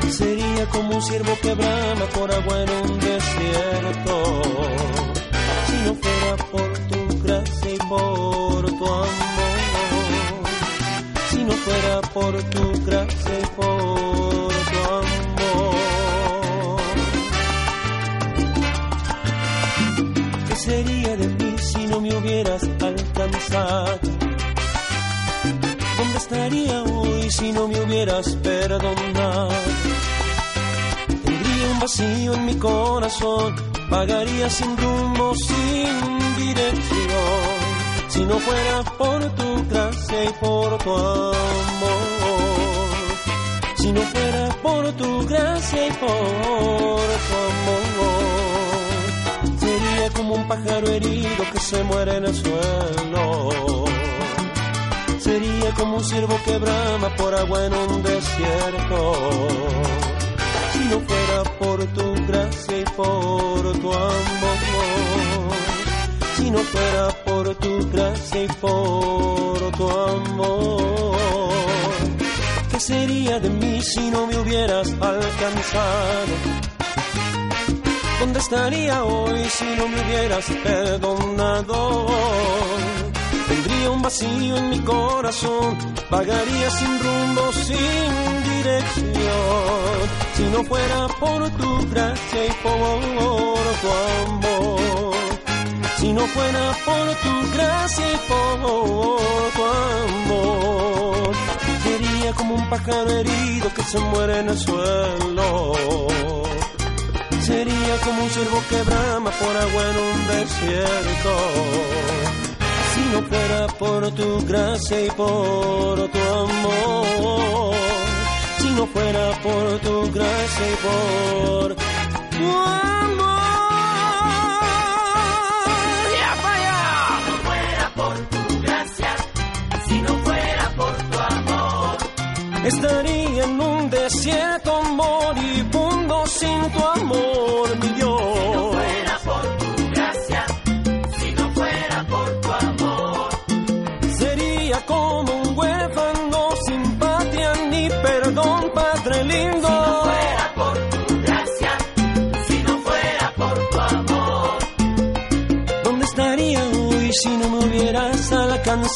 Speaker 6: Sería como un ciervo que brama por agua en un desierto. Si no fuera por tu gracia y por tu amor. Si no fuera por tu gracia y por tu amor. ¿Qué sería de mí si no me hubieras alcanzado? ¿Dónde estaría hoy si no me hubieras perdonado? Tendría un vacío en mi corazón, pagaría sin rumbo, sin dirección. Si no fuera por tu gracia y por tu amor. Si no fuera por tu gracia y por tu amor. Sería como un pájaro herido que se muere en el suelo. Sería como un ciervo que brama por agua en un desierto. Si no fuera por tu gracia y por tu amor. Si no fuera por tu gracia y por tu amor. ¿Qué sería de mí si no me hubieras alcanzado? ¿Dónde estaría hoy si no me hubieras perdonado? Un vacío en mi corazón, vagaría sin rumbo, sin dirección. Si no fuera por tu gracia y por tu amor. Si no fuera por tu gracia y por tu amor. Sería como un pájaro herido que se muere en el suelo. Sería como un ciervo que brama por agua en un desierto. Si no fuera por tu gracia y por tu amor. Si no fuera por tu gracia y por tu amor.
Speaker 2: Si no fuera por tu gracia, si no fuera por tu amor,
Speaker 6: Estaría en un desierto moribundo sin tu amor, mi Dios.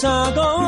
Speaker 6: Alcanzado?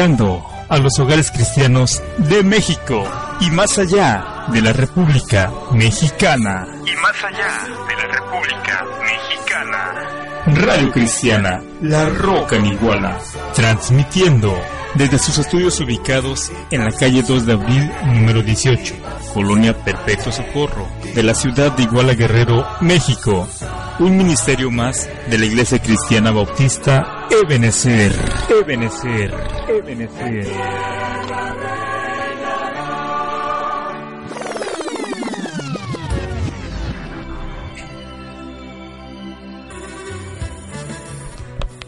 Speaker 3: Llegando a los hogares cristianos de México y más allá de la República Mexicana.
Speaker 20: Y más allá de la República Mexicana.
Speaker 3: Radio Cristiana, La Roca en Iguala, transmitiendo desde sus estudios ubicados en la calle 2 de abril número 18, Colonia Perpetuo Socorro, de la ciudad de Iguala Guerrero, México. Un ministerio más de la Iglesia Cristiana Bautista Ebenezer. Ebenezer. Ebenezer.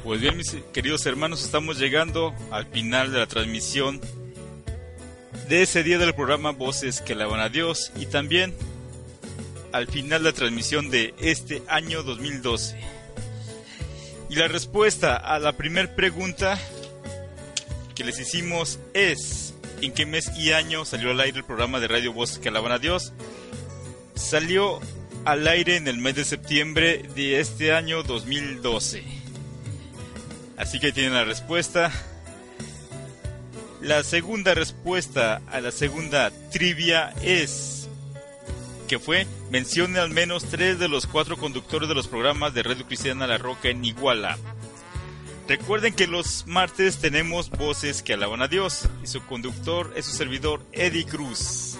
Speaker 4: Pues bien, mis queridos hermanos, estamos llegando al final de la transmisión de ese día del programa Voces que alaban a Dios y también al final de la transmisión de este año 2012. Y la respuesta a la primera pregunta que les hicimos es ¿en qué mes y año salió al aire el programa de Radio Voces que alaban a Dios? Salió al aire en el mes de septiembre de este año 2012. Así que tienen la respuesta. La segunda respuesta a la segunda trivia es que fue mencione al menos tres de los cuatro conductores de los programas de Radio Cristiana La Roca en Iguala. Recuerden que los martes tenemos voces que alaban a Dios y su conductor es su servidor Eddie Cruz.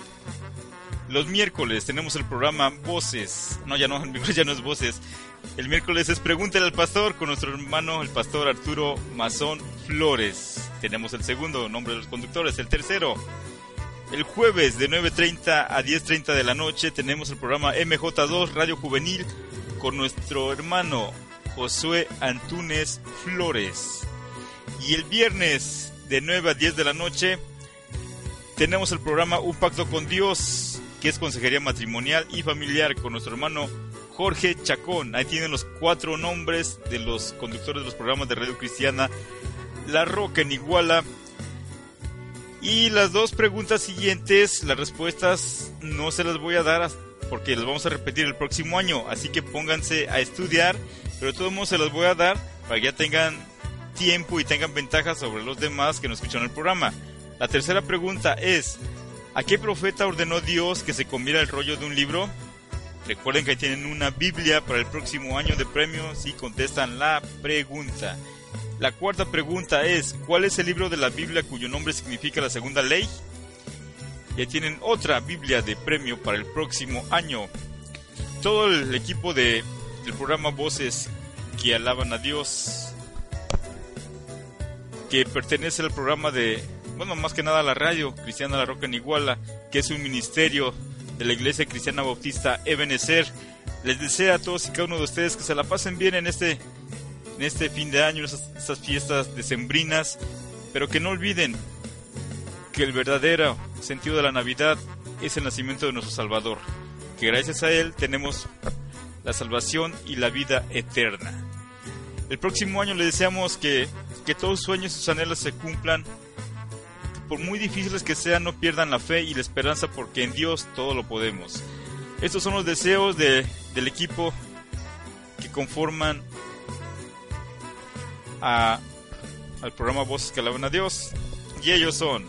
Speaker 4: Los miércoles tenemos el programa Voces. No, ya no, ya no es Voces. El miércoles es Pregúntale al Pastor con nuestro hermano el pastor Arturo Mazón Flores. Tenemos el segundo nombre de los conductores. El tercero, el jueves de 9.30 a 10.30 de la noche tenemos el programa MJ2 Radio Juvenil con nuestro hermano Josué Antúnez Flores. Y el viernes de 9 a 10 de la noche tenemos el programa Un Pacto con Dios, que es consejería matrimonial y familiar con nuestro hermano Jorge Chacón. Ahí tienen los cuatro nombres de los conductores de los programas de Radio Cristiana La Roca en Iguala. Y las dos preguntas siguientes, las respuestas no se las voy a dar porque las vamos a repetir el próximo año. Así que pónganse a estudiar, pero de todos modos se las voy a dar para que ya tengan tiempo y tengan ventajas sobre los demás que no escuchan el programa. La tercera pregunta es, ¿a qué profeta ordenó Dios que se comiera el rollo de un libro? Recuerden que tienen una Biblia para el próximo año de premios y contestan la pregunta. La cuarta pregunta es, ¿cuál es el libro de la Biblia cuyo nombre significa la segunda ley? Ya tienen otra Biblia de premio para el próximo año. Todo el equipo de, del programa Voces que alaban a Dios, que pertenece al programa de, bueno, más que nada a la radio Cristiana La Roca en Iguala, que es un ministerio de la Iglesia Cristiana Bautista Ebenezer. Les deseo a todos y cada uno de ustedes que se la pasen bien en este, en este fin de año, estas, estas fiestas decembrinas, pero que no olviden que el verdadero sentido de la Navidad es el nacimiento de nuestro Salvador, que gracias a Él tenemos la salvación y la vida eterna. El próximo año les deseamos que, que todos sus sueños y sus anhelos se cumplan por muy difíciles que sean, no pierdan la fe y la esperanza porque en Dios todo lo podemos. Estos son los deseos de, del equipo que conforman a, al programa Voces que alaban a Dios. Y ellos son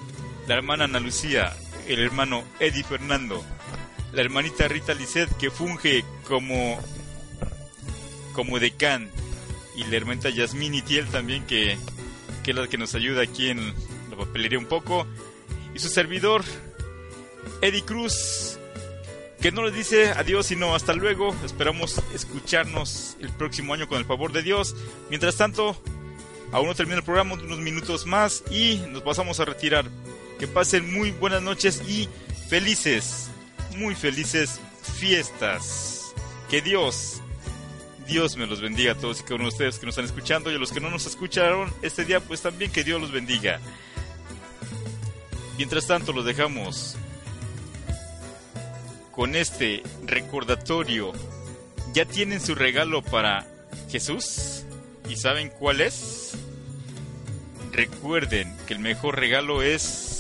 Speaker 4: la hermana Ana Lucía, el hermano Eddie Fernando, la hermanita Rita Lisset que funge como, como decán, y la hermanita Yasmín Itiel también que, que es la que nos ayuda aquí en la papelería un poco. Y su servidor, Eddie Cruz, que no les dice adiós sino hasta luego. Esperamos escucharnos el próximo año con el favor de Dios. Mientras tanto, aún no termina el programa, unos minutos más y nos pasamos a retirar. Que pasen muy buenas noches y felices, muy felices fiestas. Que Dios, Dios me los bendiga a todos y cada uno de ustedes que nos están escuchando y a los que no nos escucharon este día, pues también que Dios los bendiga. Mientras tanto, los dejamos con este recordatorio. ¿Ya tienen su regalo para Jesús? ¿Y saben cuál es? Recuerden que el mejor regalo es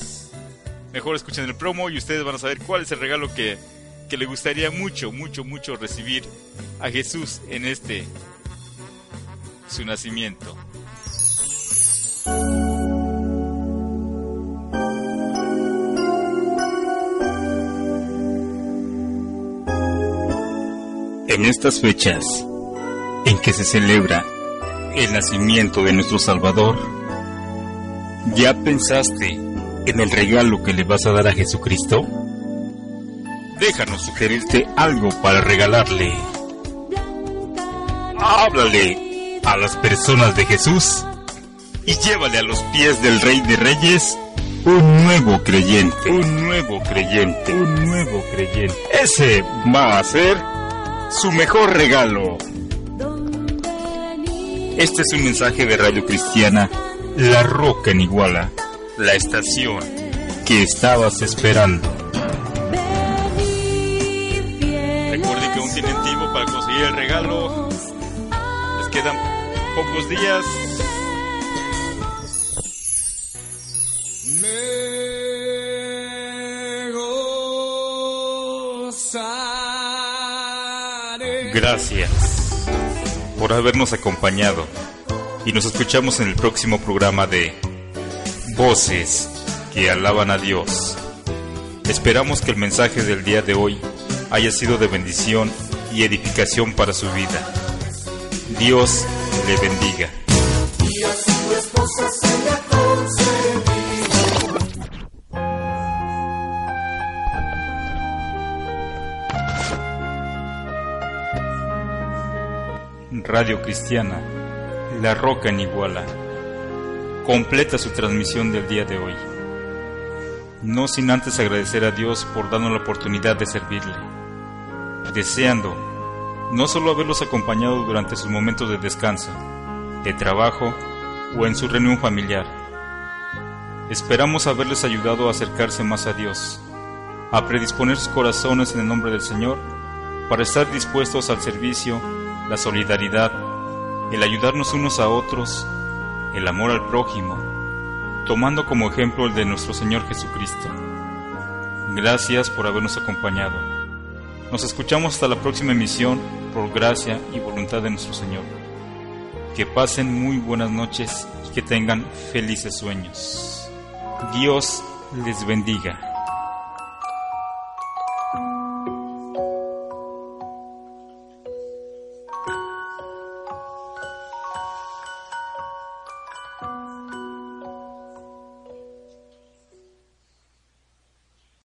Speaker 4: mejor escuchen el promo y ustedes van a saber cuál es el regalo que, que le gustaría mucho, mucho, mucho recibir a Jesús en este su nacimiento. En estas fechas en que se celebra el nacimiento de nuestro Salvador, ¿ya pensaste en el regalo que le vas a dar a Jesucristo? Déjanos sugerirte algo para regalarle. Háblale a las personas de Jesús y llévale a los pies del Rey de Reyes un nuevo creyente. Un nuevo creyente. Un nuevo creyente. Ese va a ser su mejor regalo. Este es un mensaje de Radio Cristiana La Roca en Iguala, la estación que estabas esperando. Recuerde que aún tienen tiempo para conseguir el regalo. Les quedan pocos días. Gracias por habernos acompañado y nos escuchamos en el próximo programa de Voces que alaban a Dios. Esperamos que el mensaje del día de hoy haya sido de bendición y edificación para su vida. Dios le bendiga. Radio Cristiana, La Roca en Iguala, completa su transmisión del día de hoy. No sin antes agradecer a Dios por darnos la oportunidad de servirle, deseando no solo haberlos acompañado durante sus momentos de descanso, de trabajo o en su reunión familiar. Esperamos haberles ayudado a acercarse más a Dios, a predisponer sus corazones en el nombre del Señor para estar dispuestos al servicio la solidaridad, el ayudarnos unos a otros, el amor al prójimo, tomando como ejemplo el de nuestro Señor Jesucristo. Gracias por habernos acompañado. Nos escuchamos hasta la próxima emisión por gracia y voluntad de nuestro Señor. Que pasen muy buenas noches y que tengan felices sueños. Dios les bendiga.